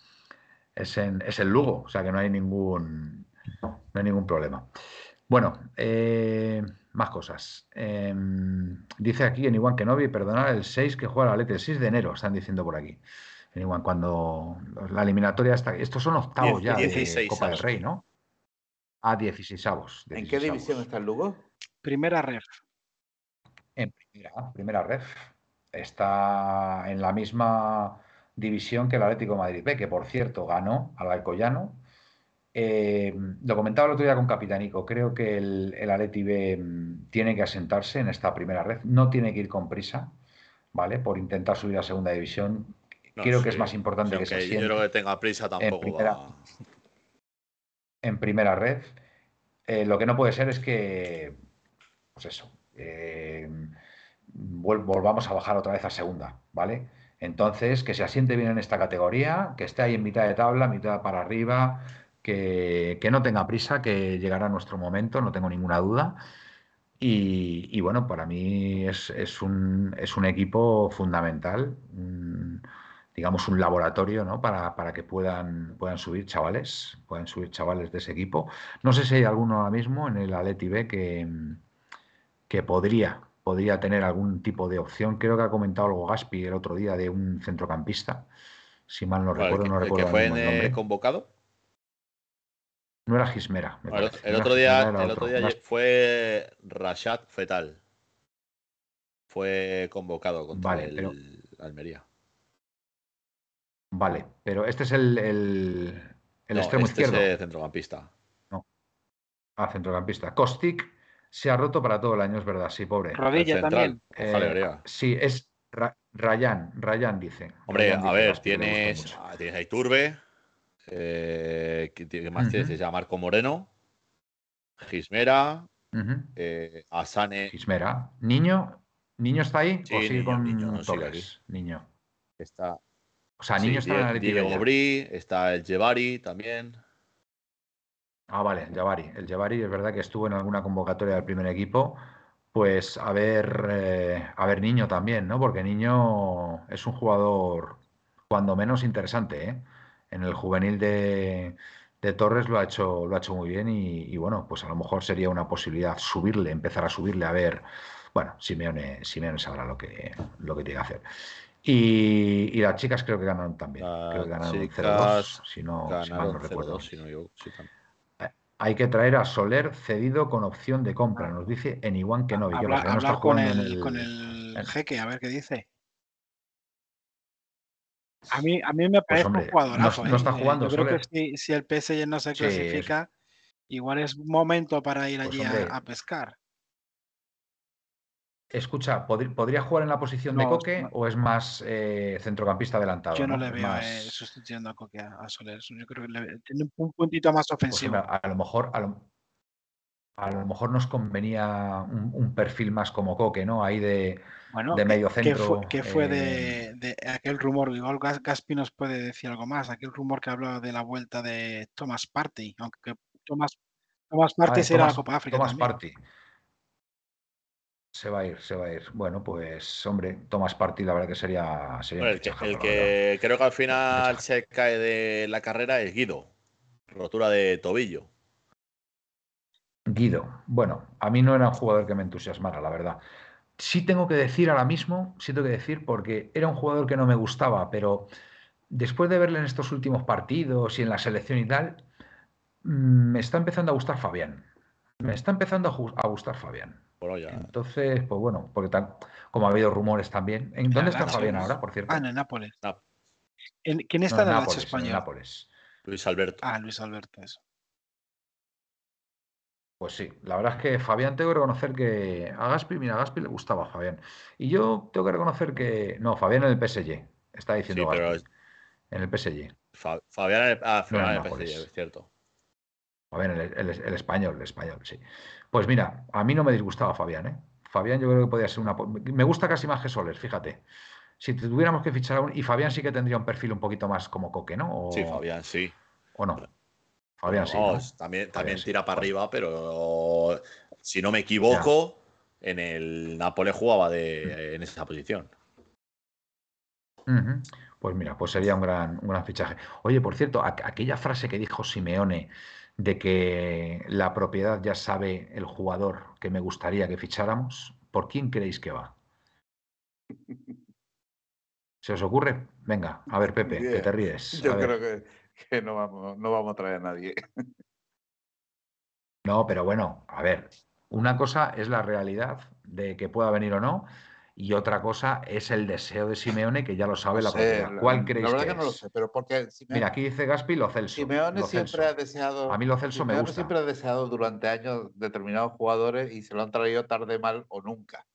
es en es el Lugo, o sea que no hay ningún no hay ningún problema. Bueno, eh, más cosas. Em, dice aquí en Iguan Kenobi, perdonar el 6 que juega la Lete, el 6 de enero, están diciendo por aquí. En Iguan, cuando la eliminatoria está. Estos son octavos ya de Copa del Rey, ¿no? A 16 avos. ¿En qué división está el Lugo? Primera ref. En primera, primera ref. Está en la misma división que el Atlético de Madrid B, que por cierto ganó al Alcoyano eh, lo comentaba el otro día con Capitanico, creo que el, el Atleti B mm, tiene que asentarse en esta primera red, no tiene que ir con prisa, ¿vale? Por intentar subir a segunda división. creo que es más importante que se asiente. Yo creo que tenga prisa tampoco. En primera, en primera red. Eh, lo que no puede ser es que, pues eso, eh, volvamos a bajar otra vez a segunda, ¿vale? Entonces, que se asiente bien en esta categoría, que esté ahí en mitad de tabla, mitad para arriba, que, no tenga prisa, que llegará nuestro momento, no tengo ninguna duda. Y, bueno, para mí es, un, es un equipo fundamental, digamos un laboratorio ¿no? para, para, que puedan, puedan subir chavales, puedan subir chavales de ese equipo. No sé si hay alguno ahora mismo en el Atleti B que, que podría, podría tener algún tipo de opción. Creo que ha comentado algo Gaspi el otro día de un centrocampista, si mal no recuerdo. no recuerdo que fue convocado? No era Gismera. el, otro día, el otro día fue Rashad Fetal. Fue convocado contra el Almería. Vale, pero este es el, el, el extremo este izquierdo. Es centrocampista. No. Ah, centrocampista. Kostik se ha roto para todo el año, es verdad, sí, pobre. Rodilla también. Eh, sí, es Ryan, Ryan dice. Hombre, a ver, tienes, tienes a Iturbe, eh, ¿Qué más tienes? Se llama Marco Moreno, Gismera, eh, Asane. Gismera. ¿Niño? ¿Niño está ahí? Sí, niño, con niño, niño. Está. O sea, niño está en el Diego Bri, está el Jevari también. Ah, vale, el Jevari. El Jevari es verdad que estuvo en alguna convocatoria del primer equipo. Pues a ver, eh, a ver Niño también, ¿no? Porque Niño es un jugador cuando menos interesante, ¿eh? En el juvenil de, Torres lo ha hecho, lo ha hecho muy bien y, bueno, pues a lo mejor sería una posibilidad subirle, empezar a subirle a ver, bueno, Simeone, Simeone sabrá lo que, lo que tiene que hacer. Y, las chicas creo que ganaron también. creo que ganaron 0-2, si no, mal no recuerdo. Hay que traer a Soler cedido con opción de compra, nos dice en igual que no. Habla, con, el, con el jeque, a ver qué dice. A mí, a mí me pues, parece un jugadorazo. No, está ¿eh? jugando. Yo creo que si, si, el PSG no se clasifica, igual es momento para ir pues, allí a, pescar. Escucha, ¿podría jugar en la posición de Coque o es más eh, centrocampista adelantado? Yo no, le veo eh, sustituyendo a Coque a, Soler. Yo creo que tiene un puntito más pues, ofensivo. a, lo mejor, a lo, mejor nos convenía un, perfil más como Coque, ¿no? Ahí de, bueno, de medio centro. ¿Qué fue, eh, de, aquel rumor? Igual Gaspi nos puede decir algo más. Aquel rumor que hablaba de la vuelta de Thomas Party, aunque Thomas, Thomas Party ah, será la Copa África. Thomas Party. Se va a ir, se va a ir. Bueno, pues, hombre, Thomas Party, la verdad que sería. el, que, creo que al final se cae de la carrera es Guido. Rotura de tobillo. Guido. Bueno, a mí no era un jugador que me entusiasmara, la verdad sí tengo que decir ahora mismo, sí tengo que decir, porque era un jugador que no me gustaba, pero después de verle en estos últimos partidos y en la selección y tal, mm, me está empezando a gustar Fabián. Me está empezando a, gustar Fabián. Entonces, pues bueno, porque tal, como ha habido rumores también. ¿En dónde está Fabián ahora, por cierto? Ah, en Nápoles. ¿Quién está en el Nápoles, español? Nápoles. Luis Alberto. Ah, Luis Alberto, eso. Pues sí, la verdad es que Fabián tengo que reconocer que a Gaspi, mira, a Gaspi le gustaba Fabián. Y yo tengo que reconocer que. No, Fabián en el PSG, está diciendo Gaspi. En el PSG. Fabián en el, ah, Fabián en el PSG, es cierto. Fabián, el, el, español, el español, sí. Pues mira, a mí no me disgustaba Fabián, ¿eh? Fabián yo creo que podía ser una... Me gusta casi más que Soler, fíjate. Si tuviéramos que fichar a un. Y Fabián sí que tendría un perfil un poquito más como Coque, ¿no? Sí, Fabián, sí. ¿O no? Fabián sí. También, también tira para arriba, pero si no me equivoco, en el Nápoles jugaba de, en esa posición. Pues mira, pues sería un gran, un gran fichaje. Oye, por cierto, aquella frase que dijo Simeone de que la propiedad ya sabe el jugador que me gustaría que ficháramos, ¿por quién creéis que va? ¿Se os ocurre? Venga, a ver, Pepe, que te ríes. Yo creo que, no, vamos, no vamos a traer a nadie. No, pero bueno, a ver, una cosa es la realidad de que pueda venir o no, y otra cosa es el deseo de Simeone, que ya lo sabe la propiedad. ¿Cuál creéis la verdad que, no lo sé, pero porque Mira, aquí dice Gaspi lo Celso. Simeone siempre ha deseado. A mí lo Celso me gusta. siempre ha deseado durante años determinados jugadores y se lo han traído tarde, mal o nunca.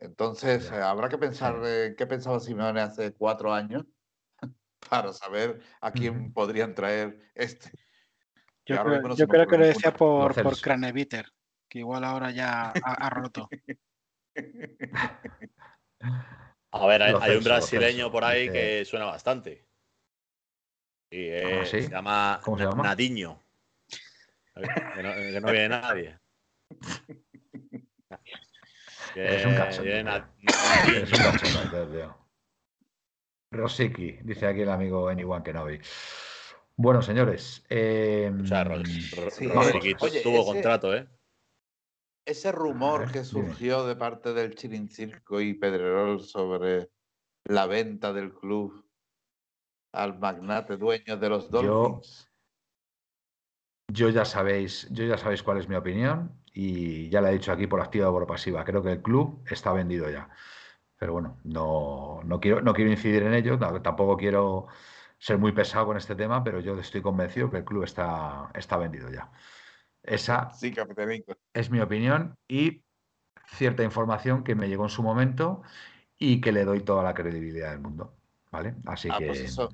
Entonces, eh, habrá que pensar qué pensaba Simeone hace cuatro años para saber a quién podrían traer este. Yo, creo, que lo decía por, por Craneviter, que igual ahora ya ha roto. A ver, hay, un brasileño por ahí que suena bastante. Ah, se llama, ¿Cómo se llama? Nadiño. Que no, viene nadie. es un cacho. Es un cacho, Rosiki, dice aquí el amigo Anyone Kenobi. Bueno, señores. Eh, o sea, Rosiki tuvo contrato, ¿eh? ese rumor que surgió de parte del Chirincirco y Pedrerol sobre la venta del club al magnate dueño de los Dolphins. Yo, ya sabéis, yo ya sabéis cuál es mi opinión y ya la he dicho aquí por activa o por pasiva. Creo que el club está vendido ya. Pero bueno, no, no, quiero, no quiero incidir en ello, tampoco quiero ser muy pesado con este tema, pero yo estoy convencido que el club está, está vendido ya. Esa es mi opinión y cierta información que me llegó en su momento y que le doy toda la credibilidad del mundo. ¿Vale? Así ah, pues que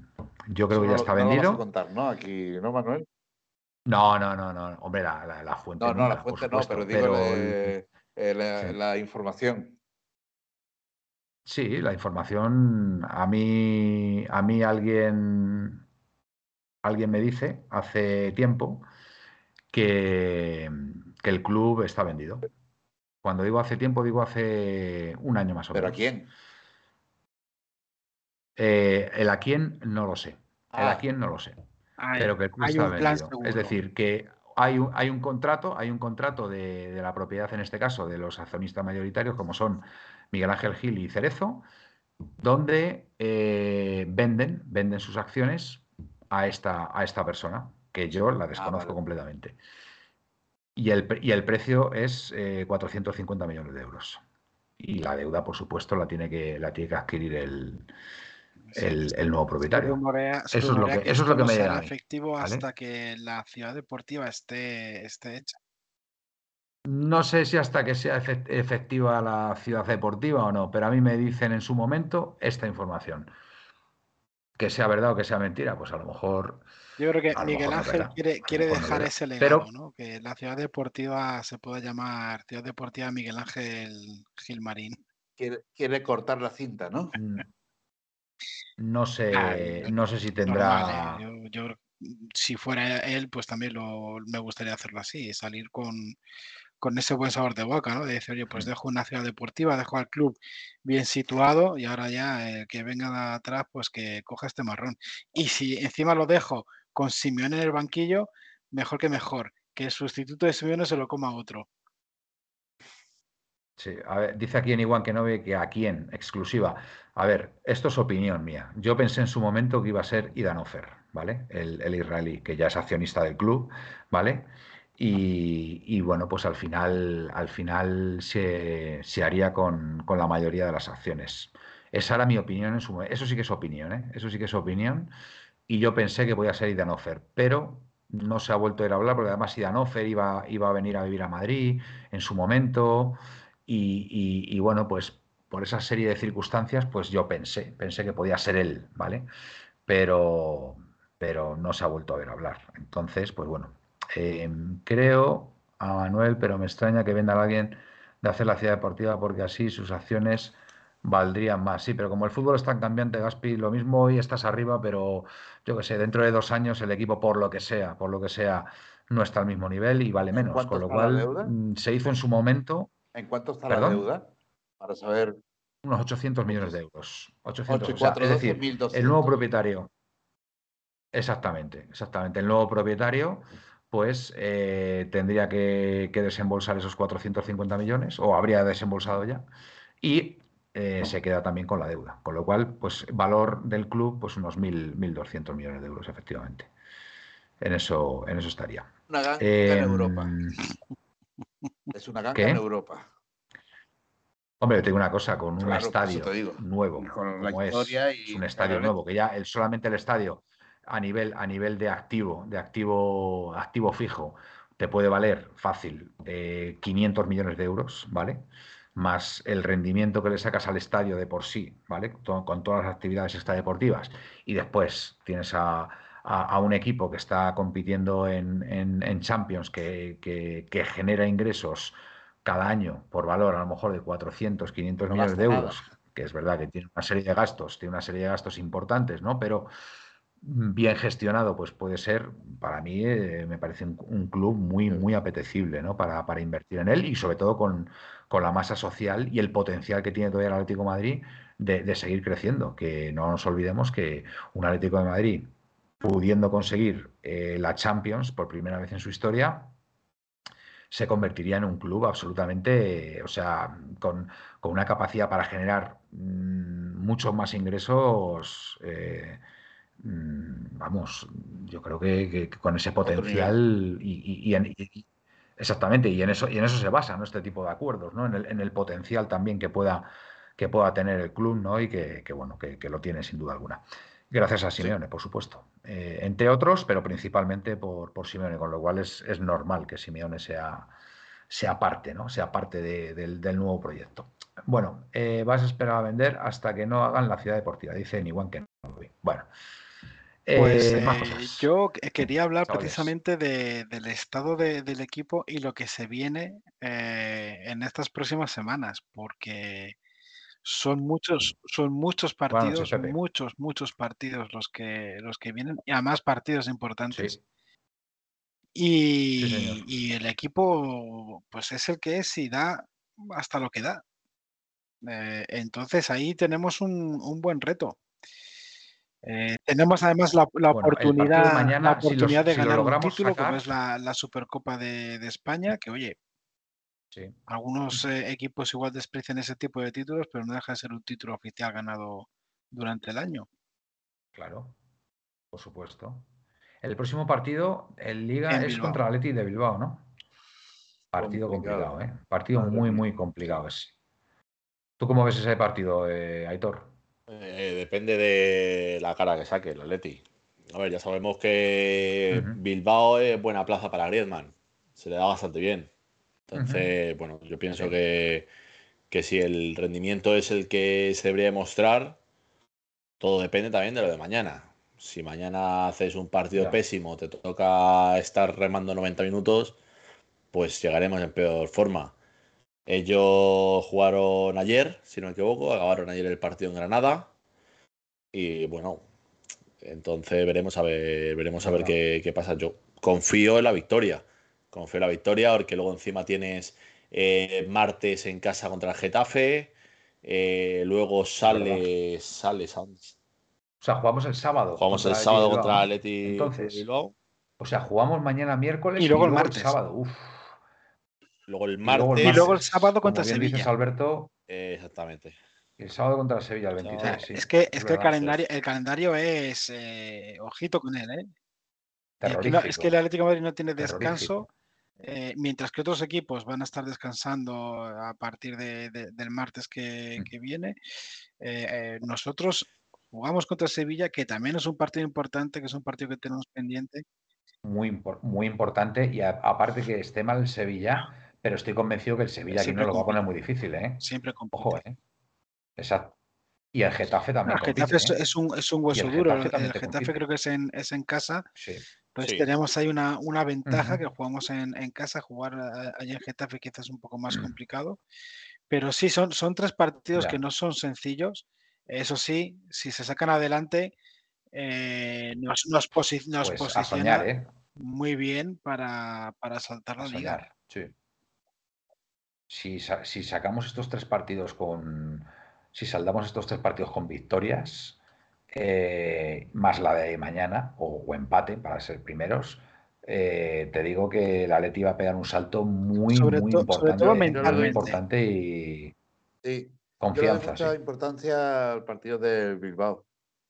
yo creo que ya está vendido. No contar, ¿no? Aquí, ¿no, Manuel? No, no, no, no. Hombre, la, la, fuente. No, no, la fuente no, pero digo eh, la, información. Sí, la información. A mí, a mí alguien, alguien me dice hace tiempo que, el club está vendido. Cuando digo hace tiempo, digo hace un año más o menos. ¿Pero a quién? Eh, el a quién no lo sé. El a ah. quién no lo sé. pero que el club está vendido. Es decir, que hay un, hay un contrato, hay un contrato de, la propiedad, en este caso, de los accionistas mayoritarios, como son Miguel Ángel Gil y Cerezo, donde eh, venden, venden sus acciones a esta, a esta persona que yo la ah, desconozco completamente. Y el, y el, precio es 450 eh, millones de euros. Y la deuda, por supuesto, la tiene que, la tiene que adquirir el, el, nuevo propietario. eso es lo que, eso es lo que me llega. efectivo hasta que la ciudad deportiva esté, esté hecha. No sé si hasta que sea efectiva la ciudad deportiva o no, pero a mí me dicen en su momento esta información. Que sea verdad o que sea mentira, pues a lo mejor yo creo que Miguel Ángel quiere, dejar ese legado, ¿no? Que la ciudad deportiva se pueda llamar Ciudad Deportiva Miguel Ángel Gilmarín. Quiere, quiere cortar la cinta, ¿no? Mm. No sé, no sé si tendrá. ¿eh? yo, si fuera él, pues también lo, me gustaría hacerlo así, salir con, con ese buen sabor de boca, ¿no? De decir, oye, pues dejo una ciudad deportiva, dejo al club bien situado y ahora ya el que venga de atrás, pues que coja este marrón. Y si encima lo dejo con Simeone en el banquillo, mejor que mejor. Que el sustituto de Simeone se lo coma otro. Sí, a ver, dice aquí en Iguan que no ve que a quién, exclusiva. A ver, esto es opinión mía. Yo pensé en su momento que iba a ser Idanofer, ¿vale? El, israelí, que ya es accionista del club, ¿vale? Y, bueno, pues al final, al final se, haría con, la mayoría de las acciones. Esa era mi opinión en su momento. Eso sí que es opinión, ¿eh? Eso sí que es opinión y yo pensé que podía ser Idanofer, pero no se ha vuelto a ir a hablar porque además Idanofer iba, iba a venir a vivir a Madrid en su momento y, bueno, pues por esa serie de circunstancias, pues yo pensé, pensé que podía ser él, ¿vale? Pero, pero no se ha vuelto a ver hablar. Entonces, pues bueno, em, creo a Manuel, pero me extraña que venda a alguien de hacer la ciudad deportiva porque así sus acciones valdrían más. Sí, pero como el fútbol es tan cambiante, Gaspi, lo mismo hoy estás arriba, pero yo qué sé, dentro de dos años el equipo, por lo que sea, por lo que sea, no está al mismo nivel y vale menos. Con lo cual mm, se hizo en su momento. ¿En cuánto está la deuda? Para saber. Unos 800 millones de euros. 800, es decir, el nuevo propietario. Exactamente, exactamente. El nuevo propietario pues eh, tendría que, desembolsar esos 450 millones, o habría desembolsado ya, y eh, se queda también con la deuda. Con lo cual, pues valor del club, pues unos 1.200 millones de euros, efectivamente. En eso, en eso estaría. Una ganga en em, Europa. Es una ganga en Europa. Hombre, tengo una cosa, con un estadio nuevo, como es, un estadio nuevo, que ya el, solamente el estadio a nivel, a nivel de activo, de activo, activo fijo, te puede valer fácil 500 millones de euros, ¿vale? Más el rendimiento que le sacas al estadio de por sí, ¿vale? Con todas las actividades extradeportivas. Y después tienes a, un equipo que está compitiendo en, Champions, que, que, genera ingresos cada año por valor a lo mejor de 400, 500 millones de euros, que es verdad que tiene una serie de gastos, tiene una serie de gastos importantes, ¿no? Pero bien gestionado, pues puede ser, para mí eh, me parece un, club muy, muy apetecible ¿no? para, para, invertir en él y sobre todo con, con, la masa social y el potencial que tiene todavía el Atlético de Madrid de, seguir creciendo. Que no nos olvidemos que un Atlético de Madrid pudiendo conseguir eh, la Champions por primera vez en su historia, se convertiría en un club absolutamente, o sea, con, con una capacidad para generar mm, muchos más ingresos. Eh, vamos, yo creo que, con ese potencial y, exactamente, y en eso, y en eso se basa ¿no? este tipo de acuerdos, ¿no? En el, potencial también que pueda, que pueda tener el club, ¿no? Y que, bueno, que, lo tiene sin duda alguna. Gracias a Simeone, por supuesto. Eh, entre otros, pero principalmente por, por Simeone, con lo cual es, es normal que Simeone sea, sea parte, ¿no? Sea parte del, nuevo proyecto. Bueno, eh, vas a esperar a vender hasta que no hagan la ciudad deportiva, dice Niwan que no. Bueno, pues eh, yo quería hablar precisamente del estado del equipo y lo que se viene eh, en estas próximas semanas, porque son muchos, son muchos partidos, muchos, muchos partidos los que los que vienen, y además partidos importantes. Y, el equipo, pues es el que es y da hasta lo que da. Eh, entonces ahí tenemos un buen reto. Eh, tenemos además la, oportunidad, la oportunidad de ganar un título, como es la, Supercopa de, España, que oye, algunos eh, equipos igual desprecian ese tipo de títulos, pero no deja de ser un título oficial ganado durante el año. Claro, por supuesto. El próximo partido, el Liga, es contra Atleti de Bilbao, ¿no? Partido complicado, ¿eh? Partido muy, muy complicado ese. ¿Tú cómo ves ese partido, eh, Aitor? Eh, depende de la cara que saque el Atleti. A ver, ya sabemos que Bilbao es buena plaza para Griezmann. Se le da bastante bien. Entonces, bueno, yo pienso que, que, si el rendimiento es el que se debería mostrar, todo depende también de lo de mañana. Si mañana haces un partido pésimo, te toca estar remando 90 minutos, pues llegaremos en peor forma. Ellos jugaron ayer, si no me equivoco, acabaron ayer el partido en Granada. Y bueno, entonces veremos a ver, veremos a ver qué, pasa. Yo confío en la victoria. Confío en la victoria, porque luego encima tienes eh, martes en casa contra el Getafe. Eh, luego sale, sale, O sea, jugamos el sábado. Jugamos el sábado contra Atleti. Entonces, o sea, jugamos mañana miércoles y luego, el martes. sábado. Uf. Luego el martes. Y luego el, sábado contra Sevilla. Alberto. exactamente. El sábado contra Sevilla, el 26. Es que, es, que el, calendario, el calendario es. Eh, ojito con él, ¿eh? es que el Atlético de Madrid no tiene descanso. Eh, mientras que otros equipos van a estar descansando a partir del martes que, mm. viene, eh, nosotros jugamos contra Sevilla, que también es un partido importante, que es un partido que tenemos pendiente. Muy, muy importante, y aparte que esté mal el Sevilla, pero estoy convencido que el Sevilla aquí no lo va a poner muy difícil, ¿eh? Siempre con Ojo, ¿eh? Exacto. Y el Getafe también. El Getafe ¿eh? es, un, es, un, hueso duro. El Getafe creo que es en, es en casa. Sí. Pues tenemos ahí una, una ventaja que jugamos en, en, casa. Jugar allí en Getafe quizás es un poco más mm. complicado. Pero sí, son, son tres partidos que no son sencillos. Eso sí, si se sacan adelante, eh, nos, nos, pues posiciona ¿eh? muy bien para, saltar la liga. Si, si, sacamos estos tres partidos con. Si saldamos estos tres partidos con victorias, eh, más la de mañana, o, empate para ser primeros, te digo que la Leti va a pegar un salto muy, muy importante. muy importante y. Sí. Confianza. mucha importancia al partido del Bilbao.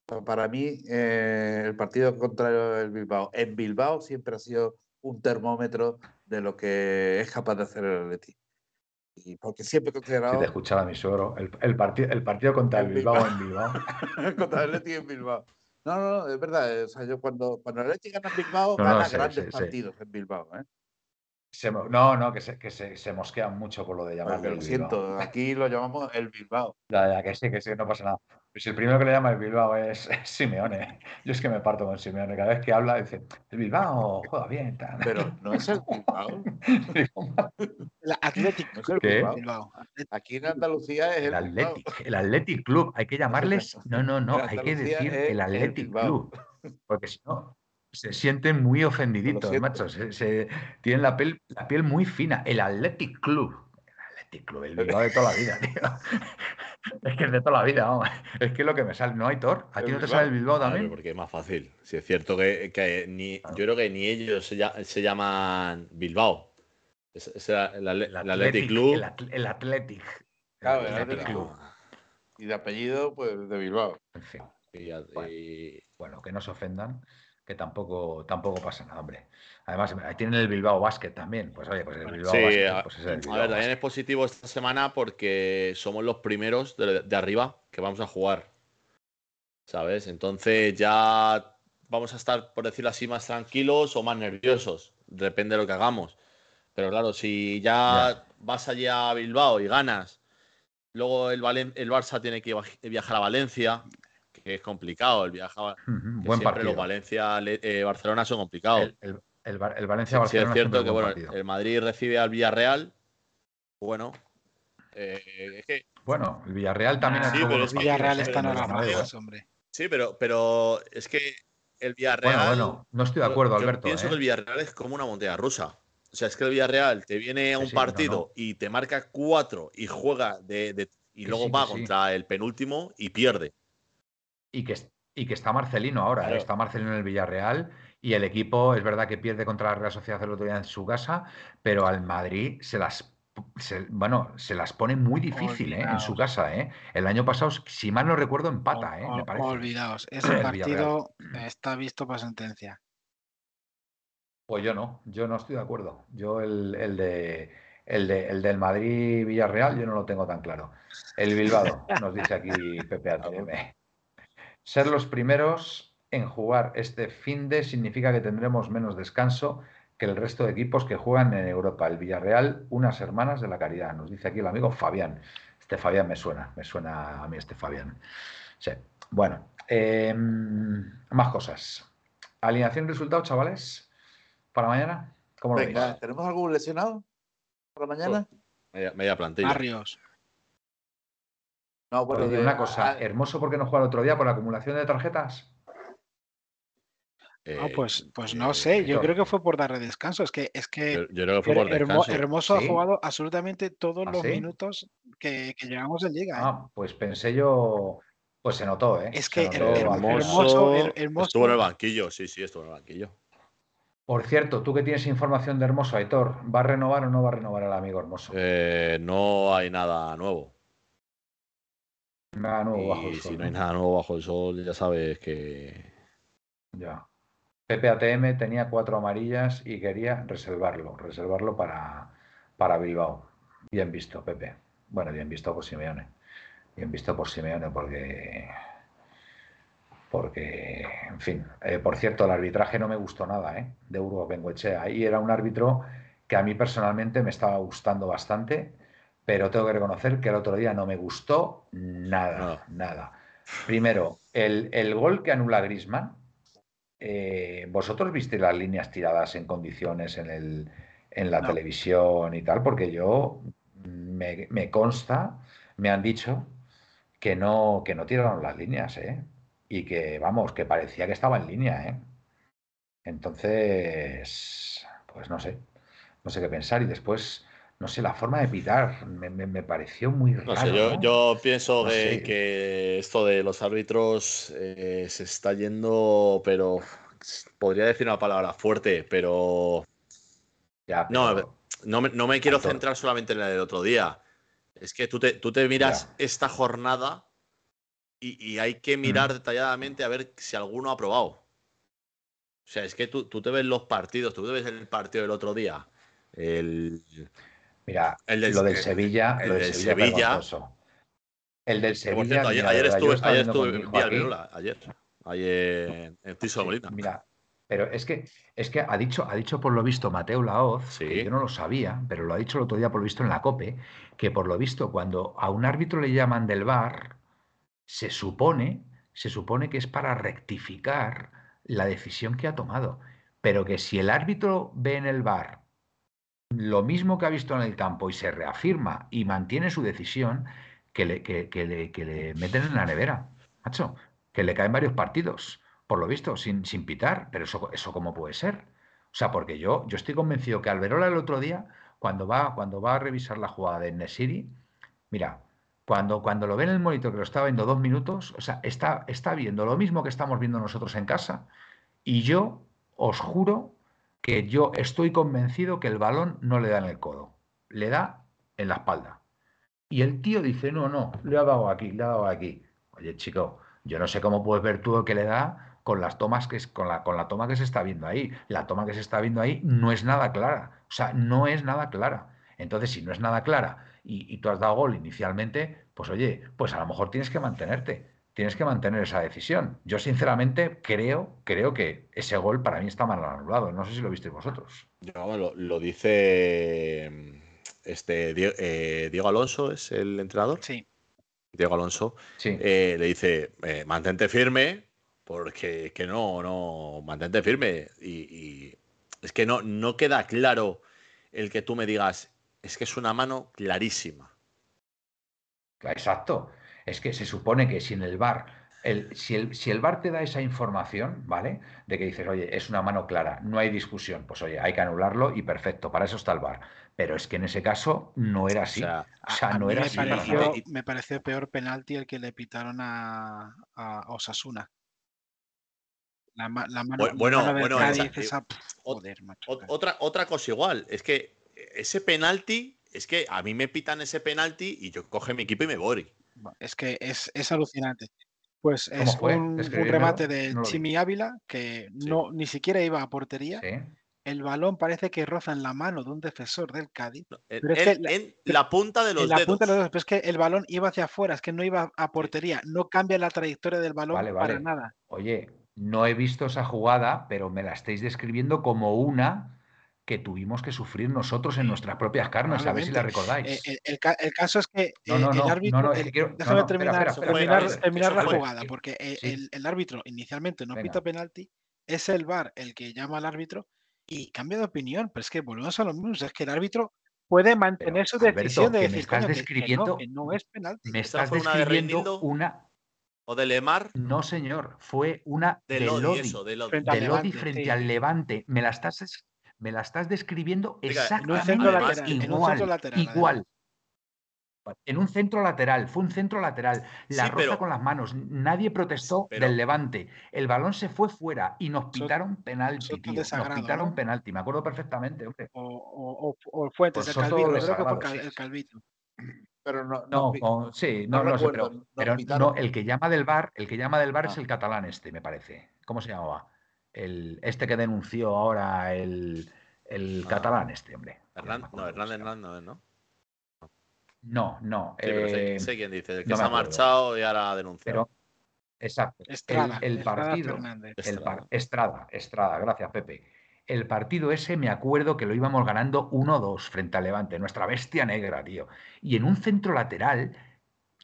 Para mí, eh, el partido contra el Bilbao en Bilbao siempre ha sido un termómetro de lo que es capaz de hacer el Atleti. Y porque siempre he considerado. Si te escuchaba mi suegro, el, el, partido, el partido contra el, Bilbao, en Bilbao. contra el Atleti en Bilbao. No, no, es verdad. O sea, yo cuando, cuando el Atleti gana en Bilbao, gana grandes partidos en Bilbao. ¿eh? No, no, que, se, que se, se, mosquean mucho con lo de llamarlo Lo siento, aquí lo llamamos el Bilbao. Ya, ya, que sí, que sí, no pasa nada. Pues el primero que le llama el Bilbao es, Simeone. Yo es que me parto con Simeone. Cada vez que habla dice, el Bilbao juega bien. Pero no es el Bilbao. el Atlético. No es el Bilbao. Aquí en Andalucía es el, el Athletic. El Athletic Club. Hay que llamarles. No, no, no. Hay que decir el Athletic Club. Porque si no, se sienten muy ofendiditos, macho. Se, tienen la piel, la piel muy fina. El Athletic Club. El Athletic Club, el Bilbao de toda la vida, tío. Es que es de toda la vida, vamos. Es que lo que me sale. ¿No hay Thor? ¿A ti no te sale el Bilbao también? porque es más fácil. Si es cierto que, ni, yo creo que ni ellos se, llaman Bilbao. Es, el, Athletic Club. El, Athletic. Claro, el Athletic Club. Y de apellido, pues de Bilbao. En fin. bueno, que no se ofendan que tampoco, tampoco pasa nada, hombre. Además, ahí tienen el Bilbao Basket también. Pues oye, pues el Bilbao Basket, pues es el Bilbao A ver, también es positivo esta semana porque somos los primeros de, arriba que vamos a jugar. ¿Sabes? Entonces ya vamos a estar, por decirlo así, más tranquilos o más nerviosos. Depende de lo que hagamos. Pero claro, si ya, vas allá a Bilbao y ganas, luego el, el Barça tiene que viajar a Valencia, es complicado el viajar. Buen siempre Los Valencia-Barcelona eh, son complicados. El, el, el Valencia-Barcelona. Sí, es cierto que bueno, el Madrid recibe al Villarreal. Bueno. Eh, es que... Bueno, el Villarreal también. sí, pero el Villarreal está en más, hombre. Sí, pero, pero es que el Villarreal. Bueno, bueno, no estoy de acuerdo, Alberto. pienso que el ¿eh? Villarreal es como una montaña rusa. O sea, es que el Villarreal te viene a un partido y te marca cuatro y juega de, y luego va contra el penúltimo y pierde y que, y que está Marcelino ahora, ¿eh? está Marcelino en el Villarreal y el equipo es verdad que pierde contra la Real Sociedad el otro día en su casa, pero al Madrid se las bueno, se las pone muy difícil ¿eh? en su casa. ¿eh? El año pasado, si mal no recuerdo, empata, ¿eh? me parece. Olvidaos, ese partido está visto para sentencia. Pues yo no, yo no estoy de acuerdo. Yo el, el de el, de, el del Madrid-Villarreal yo no lo tengo tan claro. El Bilbao, nos dice aquí Pepe ATM. Ser los primeros en jugar este fin de significa que tendremos menos descanso que el resto de equipos que juegan en Europa. El Villarreal, unas hermanas de la caridad, nos dice aquí el amigo Fabián. Este Fabián me suena, me suena a mí este Fabián. Sí. Bueno, em, más cosas. Alineación y resultado, chavales, para mañana. ¿Cómo lo Venga, ¿Tenemos algún lesionado para mañana? media, plantilla. Barrios. No, bueno, una cosa, hermoso porque no juega el otro día por la acumulación de tarjetas. no, pues, pues no eh, sé, yo creo que fue por darle descanso. Es que, es que, yo, creo que fue por. Hermoso ha jugado absolutamente todos ¿Ah, los minutos que, que, llevamos en liga. ¿eh? Ah, pues pensé yo, pues se notó, ¿eh? Es que hermoso, estuvo en el banquillo, sí, sí, estuvo en el banquillo. Por cierto, tú que tienes información de Hermoso, Aitor, ¿va a renovar o no va a renovar el amigo Hermoso? Eh, no hay nada nuevo. Nada nuevo bajo el sol. Si no hay nada nuevo bajo el sol, ya sabes que. Ya. PPATM tenía cuatro amarillas y quería reservarlo, reservarlo para, para Bilbao. Bien visto, Pepe. Bueno, bien visto por Simeone. Bien visto por Simeone porque. Porque, en fin. Eh, por cierto, el arbitraje no me gustó nada, ¿eh? De Urgo Bengoechea. Ahí era un árbitro que a mí personalmente me estaba gustando bastante pero tengo que reconocer que el otro día no me gustó nada, nada. Primero, el, gol que anula Grisman, eh, ¿vosotros visteis las líneas tiradas en condiciones en, el, en la televisión y tal? Porque yo me, consta, me han dicho que no, que no tiraron las líneas, ¿eh? Y que, vamos, que parecía que estaba en línea, ¿eh? Entonces, pues no sé, no sé qué pensar. Y después, no sé, la forma de pitar me, pareció muy raro. yo, pienso que esto de los árbitros eh, se está yendo, pero podría decir una palabra fuerte, pero. Ya, No, no me, quiero centrar solamente en el otro día. Es que tú te, tú te miras esta jornada y, hay que mirar mm. detalladamente a ver si alguno ha probado. O sea, es que tú, tú te ves los partidos, tú te ves el partido del otro día. El, Mira, el lo del Sevilla, el lo del Sevilla, El del Sevilla. ayer, estuve, ayer estuve, ayer, ayer en Tiso Molina. Mira, pero es que, es que ha dicho, ha dicho por lo visto Mateo Laoz, que yo no lo sabía, pero lo ha dicho el otro día por lo visto en la COPE, que por lo visto cuando a un árbitro le llaman del bar, se supone, se supone que es para rectificar la decisión que ha tomado. Pero que si el árbitro ve en el bar lo mismo que ha visto en el campo y se reafirma y mantiene su decisión, que le, que, le, que le meten en la nevera, macho, que le caen varios partidos por lo visto, sin, sin pitar. Pero eso, eso cómo puede ser. O sea, porque yo, yo estoy convencido que Alberola el otro día, cuando va, cuando va a revisar la jugada de Nesiri, mira, cuando, cuando lo ve en el monitor que lo estaba viendo dos minutos, o sea, está, está viendo lo mismo que estamos viendo nosotros en casa. Y yo os juro que yo estoy convencido que el balón no le da en el codo, le da en la espalda. Y el tío dice, no, no, le ha dado aquí, le ha dado aquí. Oye, chico, yo no sé cómo puedes ver tú que le da con las tomas que es, con la, con la toma que se está viendo ahí. La toma que se está viendo ahí no es nada clara. O sea, no es nada clara. Entonces, si no es nada clara y, tú has dado gol inicialmente, pues oye, pues a lo mejor tienes que mantenerte. Tienes que mantener esa decisión. Yo sinceramente creo, creo que ese gol para mí está mal anulado. No sé si lo visteis vosotros. lo, dice este eh, Diego Alonso, es el entrenador. Sí. Diego Alonso, eh, le dice, eh, mantente firme, porque que no, no, mantente firme. Y, es que no, no queda claro el que tú me digas, es que es una mano clarísima. Exacto. Es que se supone que si en el bar, el, si, el, si el bar te da esa información, ¿vale? De que dices, oye, es una mano clara, no hay discusión, pues oye, hay que anularlo y perfecto, para eso está el bar. Pero es que en ese caso no era así. O sea, no era me así. Pareció, me pareció peor penalti el que le pitaron a, Osasuna. La, mano, bueno, bueno, otra, otra cosa igual, es que ese penalti, es que a mí me pitan ese penalti y yo coge mi equipo y me voy. Es que es, alucinante. Pues es un, remate de Chimi Ávila que no ni siquiera iba a portería. ¿Sí? el balón parece que roza en la mano de un defensor del Cádiz. Pero en, la, punta de los dedos. Punta de los dedos. Pero es que el balón iba hacia afuera, es que no iba a portería. No cambia la trayectoria del balón para nada. Oye, no he visto esa jugada, pero me la estáis describiendo como una que tuvimos que sufrir nosotros en nuestras propias carnes, a ver si la recordáis. Eh, el, caso es que el árbitro. déjame terminar, la jugada, porque el, árbitro inicialmente no pita penalti, es el VAR el que llama al árbitro y cambia de opinión, pero es que volvemos a lo mismo, es que el árbitro puede mantener su decisión de decir estás describiendo, que, no, es penalti. Me estás describiendo una, ¿O de Lemar? No, señor, fue una de, Lodi, Lodi, frente, al Levante. Me la estás, me la estás describiendo exactamente igual. igual. En un centro lateral, fue un centro lateral. La roza con las manos, nadie protestó del levante. El balón se fue fuera y nos pitaron penalti, tío. Nos pitaron penalti, me acuerdo perfectamente, hombre. O, o, Fuentes, pues el Calvito, creo que fue el Calvito. Pero no, no, sí, no, no, sé, pero, no, el que llama del bar, el que llama del bar es ah. el catalán este, me parece. ¿Cómo se llamaba? El, este que denunció ahora el, el ah. catalán este, hombre. no, Hernández Hernández, ¿no? No, no. sé, eh, quién dice, que se ha marchado y ahora ha denunciado. exacto. el, partido. Estrada. Estrada, Estrada, gracias, Pepe. El partido ese me acuerdo que lo íbamos ganando 1-2 frente al Levante, nuestra bestia negra, tío. Y en un centro lateral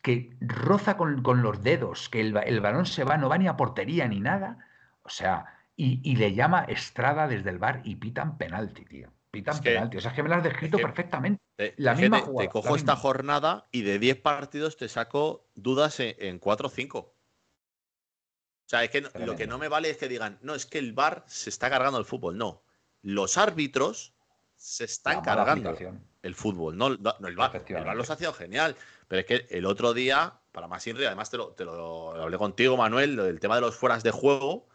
que roza con, los dedos, que el, el, balón se va, no va ni a portería ni nada. O sea, y, le llama Estrada desde el bar y pitan penalti, tío. Pitan penalti. O sea, es que me lo has descrito perfectamente. la misma te cojo esta jornada y de 10 partidos te saco dudas en, 4 o 5. O sea, es que lo que no me vale es que digan, no, es que el VAR se está cargando el fútbol. No, los árbitros se están cargando el fútbol, no, no, el VAR. El VAR los ha sido genial. Pero es que el otro día, para más Inri, además te lo, te lo hablé contigo, Manuel, del tema de los fueras de juego.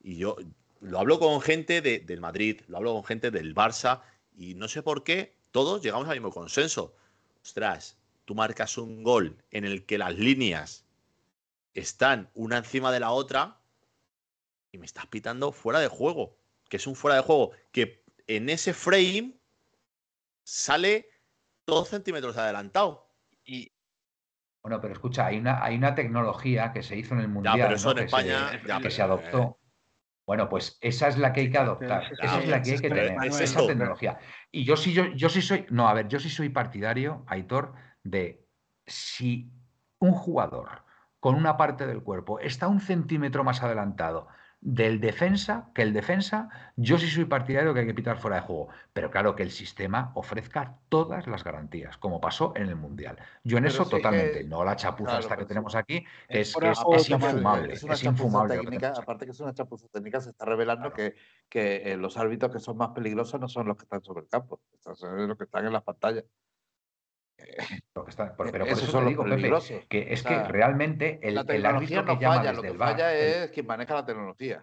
Y yo lo hablo con gente del Madrid, lo hablo con gente del Barça, y no sé por qué todos llegamos al mismo consenso. Ostras, tú marcas un gol en el que las líneas están una encima de la otra y me estás pitando fuera de juego. Que es un fuera de juego que en ese frame sale dos centímetros adelantado. Y. Bueno, pero escucha, hay una, hay una tecnología que se hizo en el Mundial. pero eso en España. que se adoptó. Bueno, pues esa es la que hay que adoptar, esa es la que hay que tener, esa tecnología. Y yo sí, yo, yo sí soy, no, a ver, yo sí soy partidario, Aitor, de si un jugador con una parte del cuerpo está un centímetro más adelantado del defensa, que el defensa, yo sí soy partidario que hay que pitar fuera de juego. Pero claro, que el sistema ofrezca todas las garantías, como pasó en el Mundial. Yo en eso totalmente, no la chapuza esta que tenemos aquí, que es, infumable. Es, una infumable técnica, aparte que es una chapuza técnica, se está revelando que, que eh, los árbitros que son más peligrosos no son los que están sobre el campo, son los que están en las pantallas. pero por eso, digo, Pepe, que es que realmente el, la tecnología no falla, lo que falla es quien maneja la tecnología.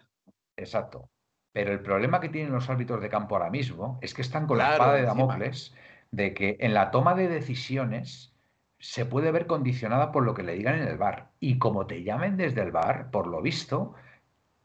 Exacto. Pero el problema que tienen los árbitros de campo ahora mismo es que están con la espada de Damocles de que en la toma de decisiones se puede ver condicionada por lo que le digan en el bar. Y como te llamen desde el bar, por lo visto,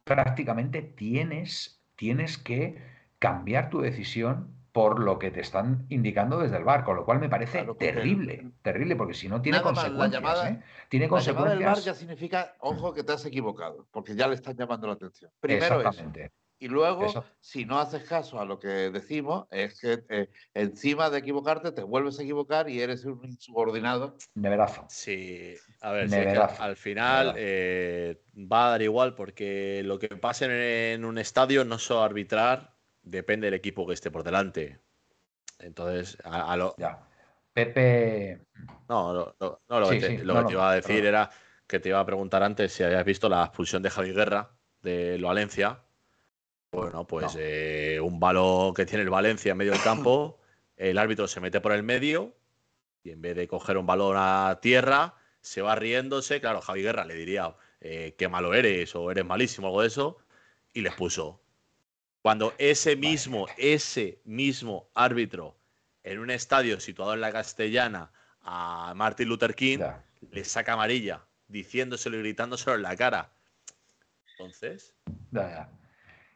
prácticamente tienes, tienes que cambiar tu decisión por lo que te están indicando desde el bar, con lo cual me parece terrible, terrible, porque si no tiene consecuencias. La llamada, ¿eh? Tiene consecuencias. bar ya significa, ojo, que te has equivocado, porque ya le están llamando la atención. Primero Exactamente. Y luego, si no haces caso a lo que decimos, es que eh, encima de equivocarte te vuelves a equivocar y eres un insubordinado. Neverazo. Sí, a ver, al final eh, va a dar igual porque lo que pase en un estadio no solo arbitrar depende del equipo que esté por delante. Entonces, a, lo. Ya. Pepe. No, no, no, lo, que, te, iba a decir era que te iba a preguntar antes si habías visto la expulsión de Javi Guerra de Valencia. Bueno, pues eh, un balón que tiene el Valencia en medio del campo, el árbitro se mete por el medio y en vez de coger un balón a tierra, se va riéndose. Claro, Javi Guerra le diría eh, qué malo eres o eres malísimo, algo de eso, y le puso. Cuando ese mismo, ese mismo árbitro en un estadio situado en la Castellana a Martin Luther King le saca amarilla, diciéndoselo y gritándoselo en la cara. Entonces.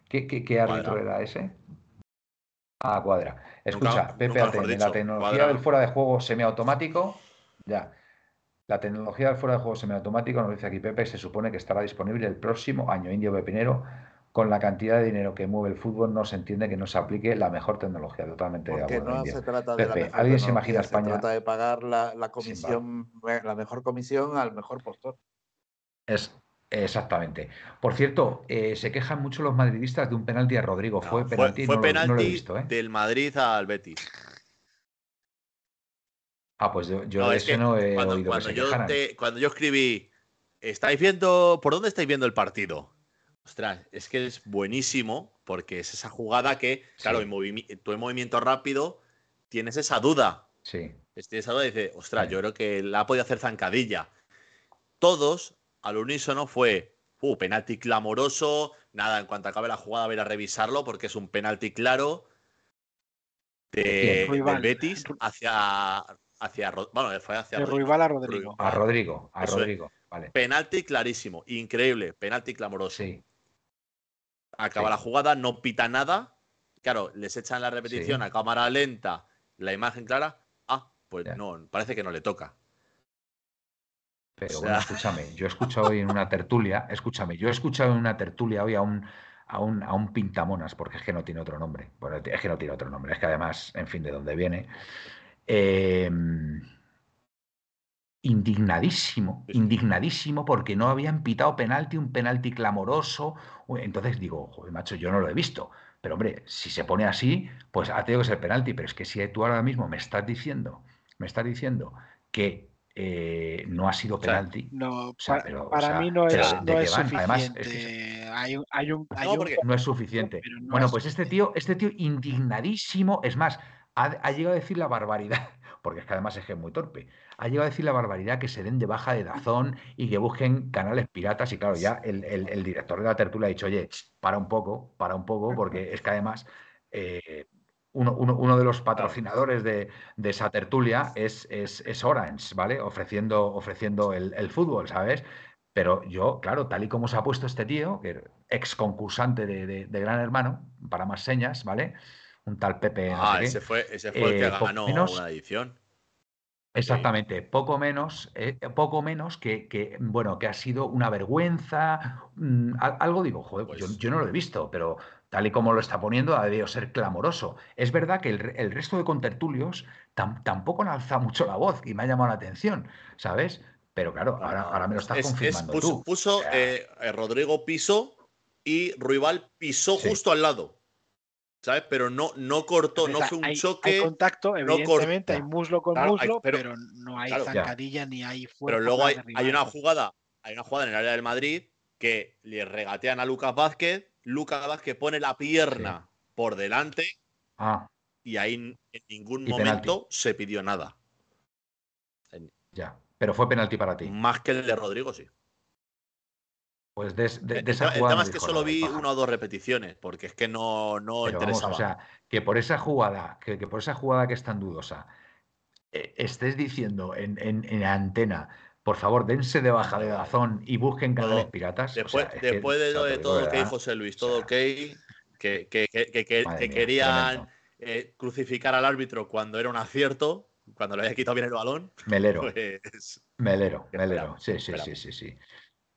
¿Qué, árbitro era ese? Ah, cuadra. Escucha, Pepe, la tecnología del fuera de juego semiautomático, ya. La tecnología del fuera de juego semiautomático, nos dice aquí Pepe, se supone que estará disponible el próximo año. Indio Pepinero con la cantidad de dinero que mueve el fútbol no se entiende que no se aplique la mejor tecnología, totalmente de acuerdo. no se trata de la ¿Alguien se imagina España? Se trata de pagar la, comisión, la mejor comisión al mejor postor. Es exactamente. Por cierto, eh, se quejan mucho los madridistas de un penalti a Rodrigo. fue penalti, fue, penalti ¿eh? del Madrid al Betis. Ah, pues yo, yo eso no he oído cuando yo cuando yo escribí, ¿estáis viendo por dónde estáis viendo el partido? Ostras, es que es buenísimo porque es esa jugada que, claro, en tú en movimiento rápido tienes esa duda. Sí. Tienes esa duda y dices, ostras, yo creo que la ha podido hacer zancadilla. Todos, al unísono, fue, uh, penalti clamoroso, nada, en cuanto acabe la jugada, voy a revisarlo porque es un penalti claro de, del Betis hacia, hacia, bueno, fue hacia de Ruibal a Rodrigo. A Rodrigo, a Rodrigo. Vale. Penalti clarísimo, increíble, penalti clamoroso. Sí acaba la jugada, no pita nada. Claro, les echan la repetición a cámara lenta, la imagen clara. Ah, pues no, parece que no le toca. Pero bueno, escúchame, yo he escuchado hoy en una tertulia, escúchame, yo he escuchado en una tertulia hoy a un, a un, a un pintamonas, porque es que no tiene otro nombre. Bueno, es que no tiene otro nombre, es que además, en fin, de dónde viene. Eh, indignadísimo, indignadísimo porque no habían pitado penalti, un penalti clamoroso. Entonces digo, joder, macho, yo no lo he visto. Pero hombre, si se pone así, pues ha tenido que ser penalti. Pero es que si tú ahora mismo me estás diciendo, me estás diciendo que eh, no ha sido penalti. no, para mí no es, suficiente. Además, hay, un, no, es suficiente. bueno, pues este tío, este tío indignadísimo, es más, ha, llegado a decir la barbaridad, porque es que además es que es muy torpe, ha llegado a decir la barbaridad que se den de baja de Dazón y que busquen canales piratas y claro, ya el, director de la tertulia ha dicho, oye, para un poco, para un poco, porque es que además... Eh, uno, de los patrocinadores de, esa tertulia es, es, Orange, ¿vale? Ofreciendo, ofreciendo el, fútbol, ¿sabes? Pero yo, claro, tal y como se ha puesto este tío, que ex concursante de, Gran Hermano, para más señas, ¿vale? Un tal Pepe. ah, ese, fue, ese fue el que eh, ganó una edición. Exactamente, poco menos, eh, poco menos que, bueno, que ha sido una vergüenza. Mm, algo digo, joder, yo, pues yo, no lo he visto, pero tal y como lo está poniendo, ha debido ser clamoroso. Es verdad que el, resto de contertulios tampoco han alzado mucho la voz y me ha llamado la atención, ¿sabes? Pero claro, ahora, me lo estás confirmando puso, Puso, eh, eh, Rodrigo piso y Ruibal pisó justo al lado. ¿Sabes? Pero no, no cortó, no fue un choque. Hay contacto, evidentemente, hay muslo con muslo, pero, no hay zancadilla ni hay fuerza. Pero luego hay, hay, una jugada, hay una jugada en el área del Madrid que le regatean a Lucas Vázquez Lucas Vázquez pone la pierna por delante ah. y ahí en ningún momento se pidió nada. Ya, pero fue penalti para ti. Más que el de Rodrigo, sí. Pues de, el, tema es que solo vi una o dos repeticiones, porque es que no, no interesaba. o sea, que por esa jugada, que, por esa jugada que es tan dudosa, eh, estés diciendo en, en, en antena por favor, dense de baja de Dazón y busquen canales piratas. Después, después de, todo lo que dijo José Luis, todo ok, que, querían eh, crucificar al árbitro cuando era un acierto, cuando le había quitado bien el balón. Melero. Pues, melero, melero. Sí, sí, sí, sí, sí.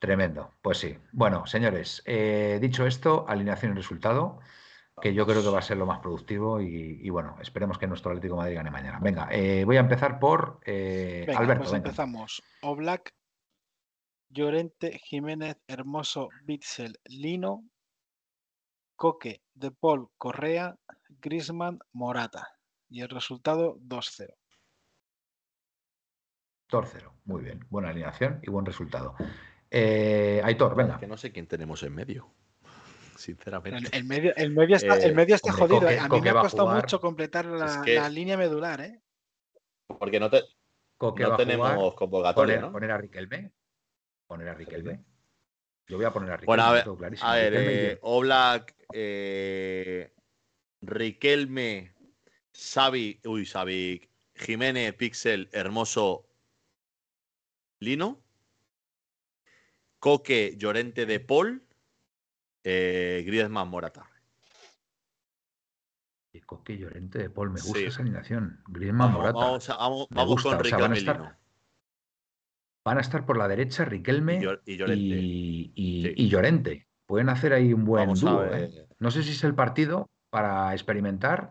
Tremendo. Pues sí. Bueno, señores, eh, dicho esto, alineación y resultado que yo creo que va a ser lo más productivo y, bueno, esperemos que nuestro Atlético de Madrid gane mañana. Venga, eh, voy a empezar por eh, Alberto. Pues empezamos. Oblak, Llorente, Jiménez, Hermoso, Bitzel, Lino, Coque, De Paul, Correa, Grisman, Morata. Y el resultado 2-0. 2-0, muy bien. Buena alineación y buen resultado. Eh, Aitor, venga. que no sé quién tenemos en medio sinceramente. El, medio, el medio está, el medio está jodido. a mí me ha costado mucho completar la, línea medular, ¿eh? Porque no, te, no tenemos convocatoria, poner, Poner a Riquelme. Poner a Riquelme. Yo voy a poner a Riquelme. Bueno, a ver, a ver eh, Oblak, eh, Riquelme, Xavi, uy, Xavi, Jiménez, Pixel, Hermoso, Lino, Coque, Llorente de Paul, eh, Griezmann Morata. Coque Llorente de Paul, me gusta esa alineación. Griezmann Morata. Vamos, con Riquelme van, a estar, van, a estar, por la derecha Riquelme y, Llorente. Pueden hacer ahí un buen dúo. ¿eh? No sé si es el partido para experimentar,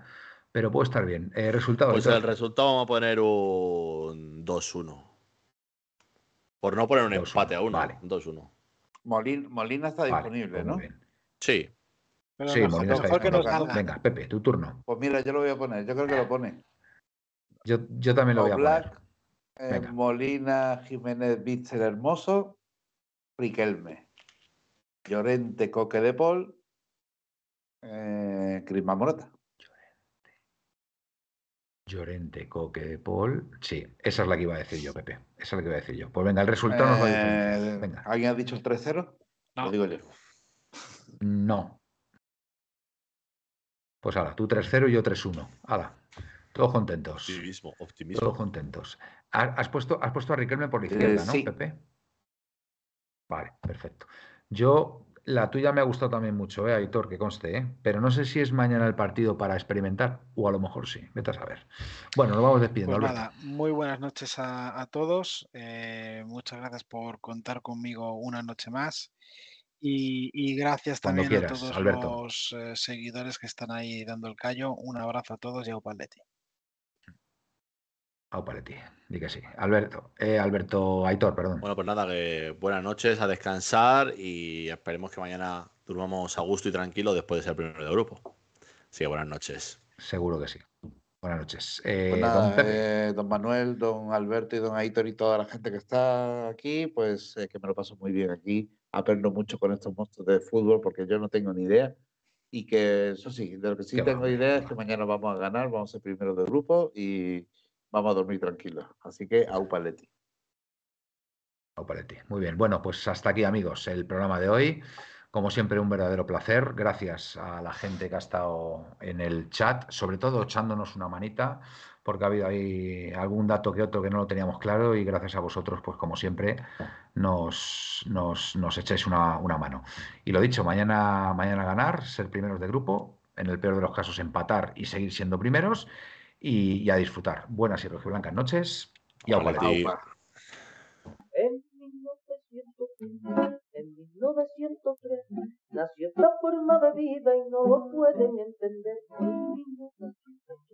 pero puede estar bien. Eh, resultado. Pues el resultado vamos a poner un 2-1. Por no poner un empate a uno. Vale. 2-1. Molina, está disponible, ¿no? Sí. sí, Venga, Pepe, tu turno. Pues mira, yo lo voy a poner. Yo creo que lo pone. Yo, yo también lo voy a poner. Eh, Molina, Jiménez, Bitzer, Hermoso, Riquelme, Llorente, Coque de Paul, eh, Crisma Morata. Llorente, Coque de Paul. Sí, esa es la que iba a decir yo, Pepe. Esa es la que iba a decir yo. Pues venga, el resultado nos va a eh, Venga. ¿Alguien ha dicho el 3-0? No. Lo digo yo. No. Pues ahora, tú 3-0 y yo 3-1. Hala. Todos contentos. Optimismo, optimismo. Todos contentos. Has puesto, has puesto a Riquelme por la izquierda, eh, ¿no, Pepe? Vale, perfecto. Yo, la tuya me ha gustado también mucho, ¿eh, Aitor? Que conste, ¿eh? Pero no sé si es mañana el partido para experimentar o a lo mejor sí. Vete a saber. Bueno, nos vamos despidiendo. Pues nada, muy buenas noches a, todos. Eh, muchas gracias por contar conmigo una noche más. Y, gracias también a todos los eh, seguidores que están ahí dando el callo. Un abrazo a todos y a Upaletti. A Upaletti, di que sí. Alberto, eh, Alberto Aitor, perdón. Bueno, pues nada, que buenas noches, a descansar y esperemos que mañana durmamos a gusto y tranquilo después de ser primero de grupo. Sí, buenas noches. Seguro que sí. Buenas noches. Eh, pues don, eh, don, Manuel, don Alberto y don Aitor y toda la gente que está aquí, pues que me lo paso muy bien aquí. Aprendo mucho con estos monstruos de fútbol porque yo no tengo ni idea. Y que eso sí, de lo que sí tengo idea es que mañana vamos a ganar, vamos a ser primeros de grupo y vamos a dormir tranquilos. Así que au paletti. Au paletti. Muy bien. Bueno, pues hasta aquí, amigos, el programa de hoy. Como siempre, un verdadero placer. Gracias a la gente que ha estado en el chat, sobre todo echándonos una manita, porque ha habido ahí algún dato que otro que no lo teníamos claro y gracias a vosotros, pues como siempre, nos, nos, echáis una, mano. Y lo dicho, mañana, mañana ganar, ser primeros de grupo, en el peor de los casos empatar y seguir siendo primeros y, a disfrutar. Buenas y blancas noches y a en 1903 nació esta forma de vida y no lo pueden entender. En 1903